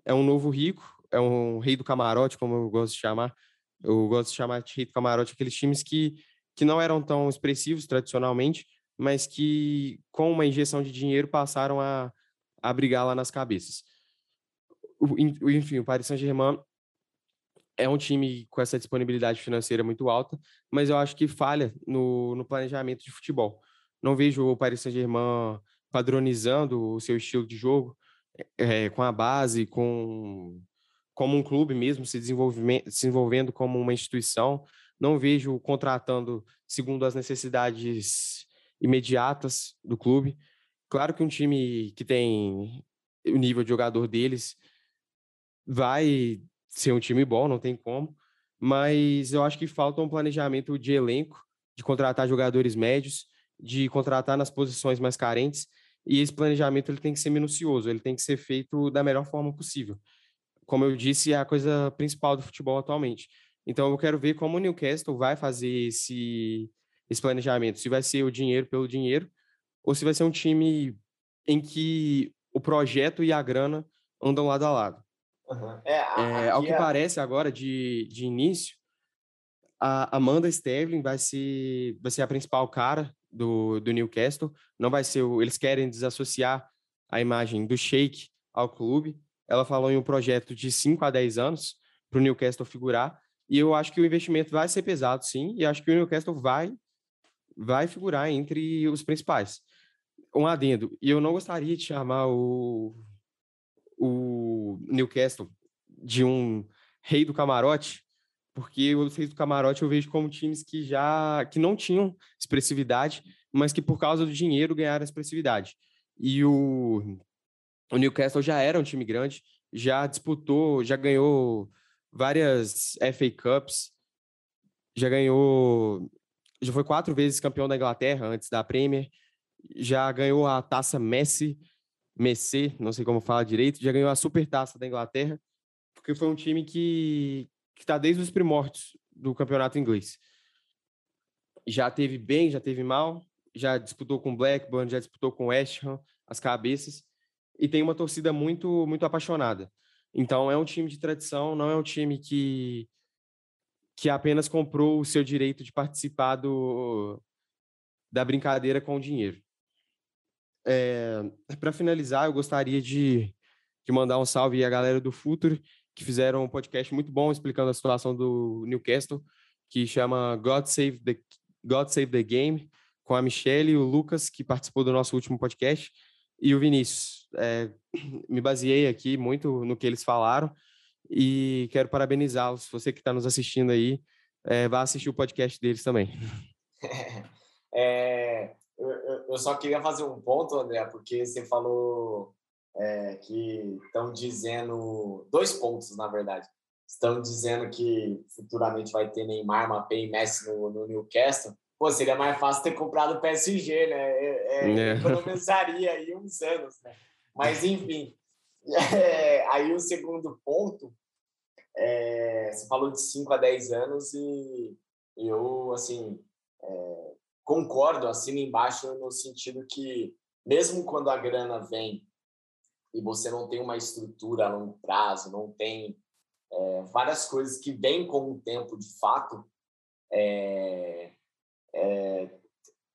S5: é um novo rico, é um rei do camarote, como eu gosto de chamar. Eu gosto de chamar de rei do camarote aqueles times que que não eram tão expressivos tradicionalmente, mas que com uma injeção de dinheiro passaram a, a brigar lá nas cabeças. O, enfim, o Paris Saint-Germain é um time com essa disponibilidade financeira muito alta, mas eu acho que falha no, no planejamento de futebol. Não vejo o Paris Saint-Germain padronizando o seu estilo de jogo é, com a base, com como um clube mesmo, se, se desenvolvendo como uma instituição, não vejo contratando segundo as necessidades imediatas do clube. Claro que um time que tem o nível de jogador deles vai ser um time bom, não tem como, mas eu acho que falta um planejamento de elenco, de contratar jogadores médios, de contratar nas posições mais carentes, e esse planejamento ele tem que ser minucioso, ele tem que ser feito da melhor forma possível. Como eu disse, é a coisa principal do futebol atualmente. Então eu quero ver como o Newcastle vai fazer esse, esse planejamento. Se vai ser o dinheiro pelo dinheiro, ou se vai ser um time em que o projeto e a grana andam lado a lado. Uhum. É, é, ao que é... parece agora, de, de início, a Amanda Sterling vai ser, vai ser a principal cara do, do Newcastle. Não vai ser o, eles querem desassociar a imagem do Sheik ao clube. Ela falou em um projeto de 5 a 10 anos para o Newcastle figurar. E eu acho que o investimento vai ser pesado, sim, e acho que o Newcastle vai, vai figurar entre os principais. Um adendo, e eu não gostaria de chamar o, o Newcastle de um rei do camarote, porque os reis do camarote eu vejo como times que já que não tinham expressividade, mas que por causa do dinheiro ganharam expressividade. E o, o Newcastle já era um time grande, já disputou, já ganhou várias FA Cups, já ganhou, já foi quatro vezes campeão da Inglaterra antes da Premier, já ganhou a taça Messi, Messi, não sei como fala direito, já ganhou a super taça da Inglaterra, porque foi um time que está desde os primórdios do campeonato inglês. Já teve bem, já teve mal, já disputou com Blackburn, já disputou com West Ham, as cabeças, e tem uma torcida muito, muito apaixonada. Então, é um time de tradição, não é um time que, que apenas comprou o seu direito de participar do, da brincadeira com o dinheiro. É, Para finalizar, eu gostaria de, de mandar um salve à galera do Futuro, que fizeram um podcast muito bom explicando a situação do Newcastle, que chama God Save the, God Save the Game, com a Michelle e o Lucas, que participou do nosso último podcast, e o Vinícius. É, me baseei aqui muito no que eles falaram e quero parabenizá-los. Você que está nos assistindo aí, é, vá assistir o podcast deles também.
S4: É, eu, eu, só queria fazer um ponto, André, porque você falou é, que estão dizendo dois pontos, na verdade. Estão dizendo que futuramente vai ter Neymar, Mbappé e Messi no, no Newcastle pô, seria mais fácil ter comprado o PSG, né? É, é, é. Economizaria aí uns anos, né? Mas, enfim. É, aí o segundo ponto, é, você falou de 5 a 10 anos e eu, assim, é, concordo, assino embaixo no sentido que, mesmo quando a grana vem e você não tem uma estrutura a longo prazo, não tem é, várias coisas que vêm com o tempo de fato, é, é,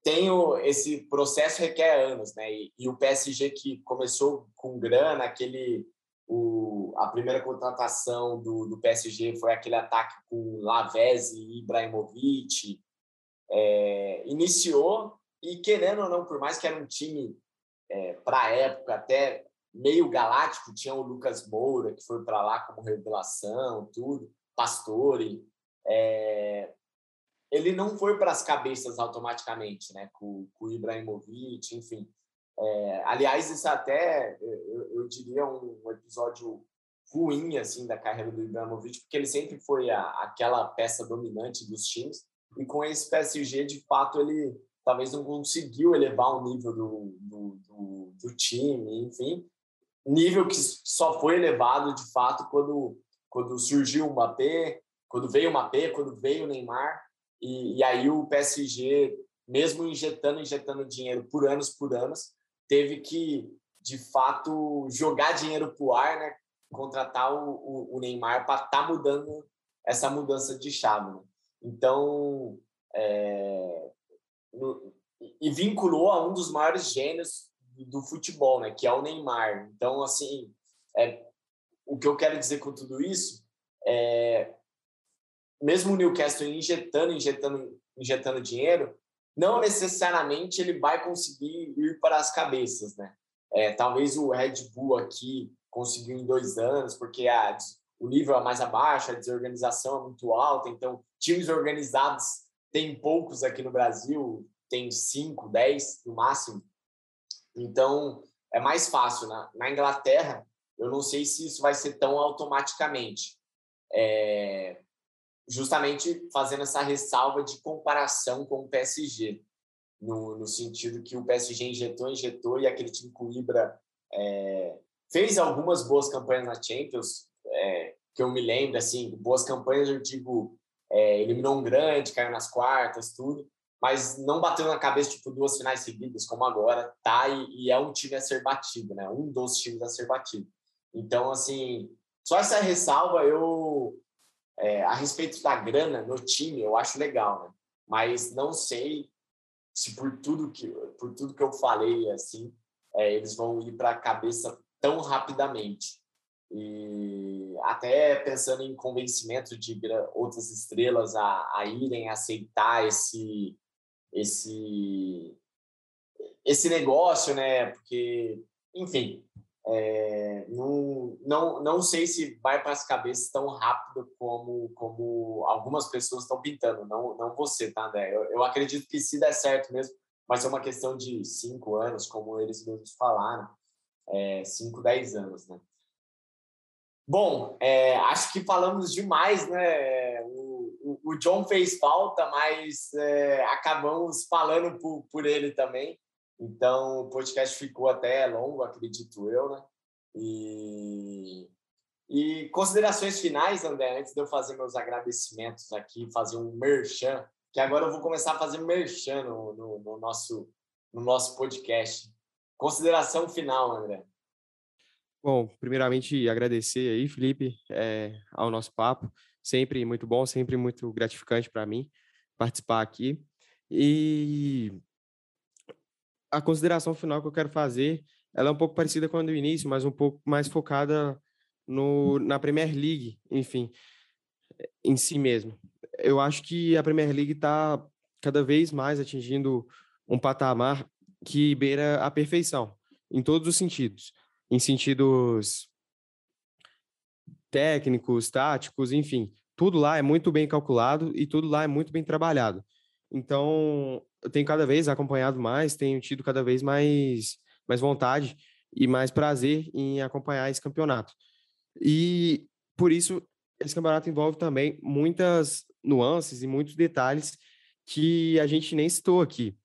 S4: tem o, esse processo requer anos, né? E, e, o PSG que começou com grana, aquele o, a primeira contratação do, do PSG foi aquele ataque com Lavezzi e Ibrahimovic, é, iniciou e querendo ou não, por mais que era um time é, para a época até meio galáctico, tinha o Lucas Moura que foi para lá como revelação, tudo, Pastore, é, ele não foi para as cabeças automaticamente, né? Com, com o Ibrahimovic, enfim. É, aliás, isso até eu, eu diria um, um, episódio ruim assim da carreira do Ibrahimovic, porque ele sempre foi a, aquela peça dominante dos times e com esse PSG de fato ele talvez não conseguiu elevar o nível do, do, do, do time, enfim, nível que só foi elevado de fato quando quando surgiu o Mbappé, quando veio o Mbappé, quando veio o Neymar e, e aí o PSG, mesmo injetando, injetando dinheiro por anos por anos, teve que, de fato, jogar dinheiro para o ar, né? contratar o, o, o Neymar para estar tá mudando essa mudança de chave. Né? Então, é, no, e vinculou a um dos maiores gênios do futebol, né? que é o Neymar. Então, assim, é, o que eu quero dizer com tudo isso é mesmo o Newcastle injetando, injetando, injetando dinheiro, não necessariamente ele vai conseguir ir para as cabeças, né? É, talvez o Red Bull aqui conseguiu em dois anos, porque a, o nível é mais abaixo, a desorganização é muito alta, então times organizados tem poucos aqui no Brasil, tem cinco, dez no máximo. Então é mais fácil. Na, na Inglaterra, eu não sei se isso vai ser tão automaticamente. É, justamente fazendo essa ressalva de comparação com o PSG, no, no sentido que o PSG injetou, injetou, e aquele time com o é, fez algumas boas campanhas na Champions, é, que eu me lembro, assim, boas campanhas, eu digo, é, eliminou um grande, caiu nas quartas, tudo, mas não bateu na cabeça, tipo, duas finais seguidas, como agora, tá? E, e é um time a ser batido, né? Um dos times a ser batido. Então, assim, só essa ressalva eu é, a respeito da grana no time, eu acho legal, né? Mas não sei se por tudo que por tudo que eu falei assim, é, eles vão ir para a cabeça tão rapidamente. E até pensando em convencimento de outras estrelas a, a irem aceitar esse esse esse negócio, né? Porque, enfim, É, não, não, não sei se vai para as cabeças tão rápido como, como algumas pessoas estão pintando. Não, não você, tá, André? Eu, eu acredito que se der certo mesmo, vai ser uma questão de cinco anos, como eles mesmos falaram. É, cinco, dez anos, né? Bom, é, acho que falamos demais, né? O, o, o John fez falta, mas é, acabamos falando por, por ele também. Então, o podcast ficou até longo, acredito eu, né? E, e considerações finais, André, antes de eu fazer meus agradecimentos aqui, fazer um merchan, que agora eu vou começar a fazer merchan no, no, no nosso, no nosso podcast. Consideração final, André.
S5: Bom, primeiramente agradecer aí, Felipe, é, ao nosso papo. Sempre muito bom, sempre muito gratificante para mim participar aqui. E a consideração final que eu quero fazer, ela é um pouco parecida com a do início, mas um pouco mais focada no, na Premier League, enfim, em si mesmo. Eu acho que a Premier League está cada vez mais atingindo um patamar que beira a perfeição, em todos os sentidos. Em sentidos técnicos, táticos, enfim, tudo lá é muito bem calculado e tudo lá é muito bem trabalhado. Então, eu tenho cada vez acompanhado mais, tenho tido cada vez mais, mais vontade e mais prazer em acompanhar esse campeonato. E por isso esse campeonato envolve também muitas nuances e muitos detalhes que a gente nem citou aqui.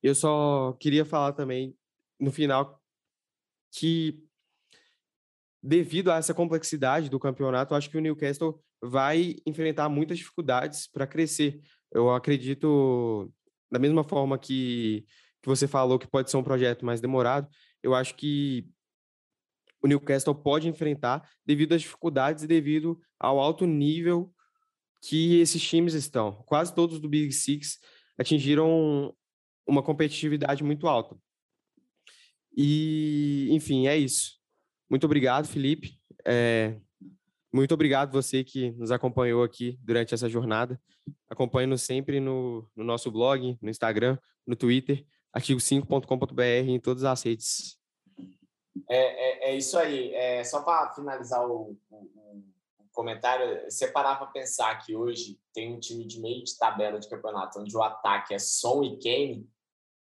S5: Eu só queria falar também no final que devido a essa complexidade do campeonato, acho que o Newcastle vai enfrentar muitas dificuldades para crescer, eu acredito, da mesma forma que, que você falou que pode ser um projeto mais demorado, eu acho que o Newcastle pode enfrentar devido às dificuldades e devido ao alto nível que esses times estão. Quase todos do Big Six atingiram uma competitividade muito alta. E, enfim, é isso. Muito obrigado, Felipe. É, muito obrigado você que nos acompanhou aqui durante essa jornada. Acompanhe-nos sempre no, no, nosso blog, no Instagram, no Twitter, artigo5.com.br, em todas as redes.
S4: É, é, é isso aí. É, só para finalizar o, o, o, comentário, separar para pensar que hoje tem um time de meio de tabela de campeonato, onde o ataque é Son e Kane,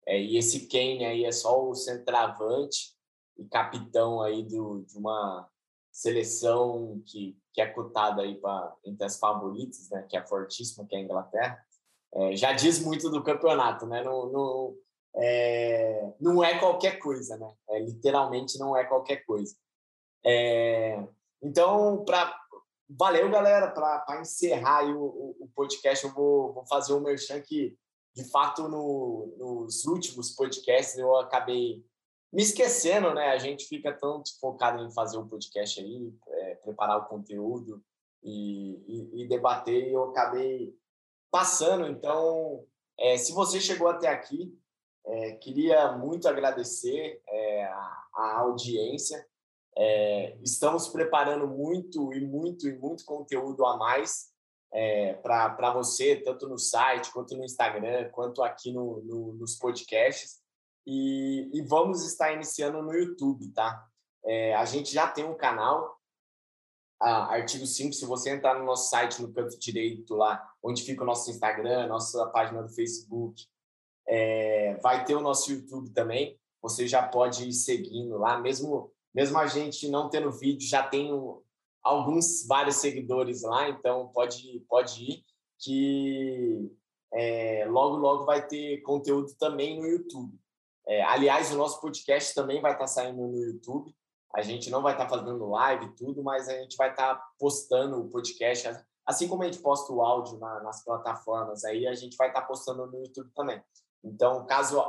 S4: é, e esse Kane aí é só o centroavante e capitão aí do, de uma seleção que, que é cotada aí para entre as favoritas, né, que é fortíssima, que é a Inglaterra, é, já diz muito do campeonato, né? Não, não, é, não é qualquer coisa, né? É, literalmente não é qualquer coisa. É, então, para valeu, galera, para encerrar o, o, o, podcast, eu vou, vou fazer um merchan que, de fato, no, nos últimos podcasts eu acabei me esquecendo, né? A gente fica tanto focado em fazer o um podcast aí, é, preparar o conteúdo e, e, e, debater, e eu acabei passando. Então, é, se você chegou até aqui, é, queria muito agradecer é, a, a, audiência. É, estamos preparando muito e muito e muito conteúdo a mais é, para você, tanto no site, quanto no Instagram, quanto aqui no, no nos podcasts. E, e vamos estar iniciando no YouTube, tá? É, a gente já tem um canal, Artigo 5, se você entrar no nosso site, no canto direito lá, onde fica o nosso Instagram, nossa página do Facebook, é, vai ter o nosso YouTube também. Você já pode ir seguindo lá, mesmo, mesmo a gente não tendo vídeo, já tem um, alguns, vários seguidores lá, então pode, pode ir, que é, logo, logo vai ter conteúdo também no YouTube. É, aliás, o nosso podcast também vai estar saindo no YouTube. A gente não vai estar fazendo live e tudo, mas a gente vai estar postando o podcast, assim como a gente posta o áudio na, nas plataformas, aí a gente vai estar postando no YouTube também. Então, caso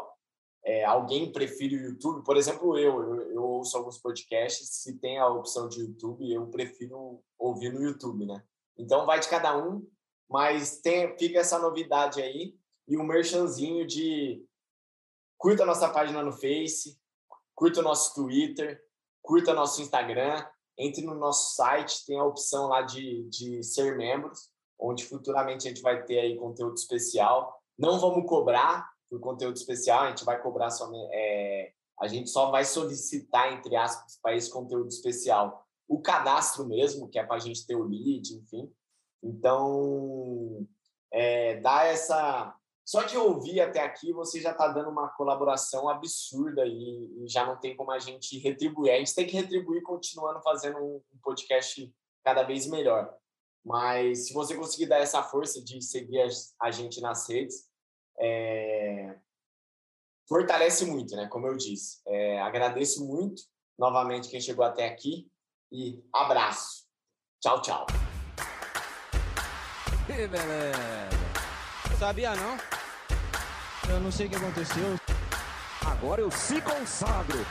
S4: é, alguém prefira o YouTube, por exemplo, eu, eu, eu, ouço alguns podcasts, se tem a opção de YouTube, eu prefiro ouvir no YouTube, né? Então, vai de cada um, mas tem, fica essa novidade aí e um merchanzinho de Curta a nossa página no Face, curta o nosso Twitter, curta nosso Instagram, entre no nosso site, tem a opção lá de, de ser membros, onde futuramente a gente vai ter aí conteúdo especial. Não vamos cobrar por conteúdo especial, a gente vai cobrar somente, é, A gente só vai solicitar, entre aspas, para esse conteúdo especial o cadastro mesmo, que é para a gente ter o lead, enfim. Então, é, dá essa. Só de ouvir até aqui, você já está dando uma colaboração absurda e, e, já não tem como a gente retribuir. A gente tem que retribuir continuando fazendo um, um podcast cada vez melhor. Mas se você conseguir dar essa força de seguir a, gente nas redes, é, fortalece muito, né? Como eu disse. É, agradeço muito novamente quem chegou até aqui e abraço. Tchau, tchau.
S1: Beleza. Sabia não?
S2: Eu não sei o que aconteceu.
S3: Agora eu se consagro.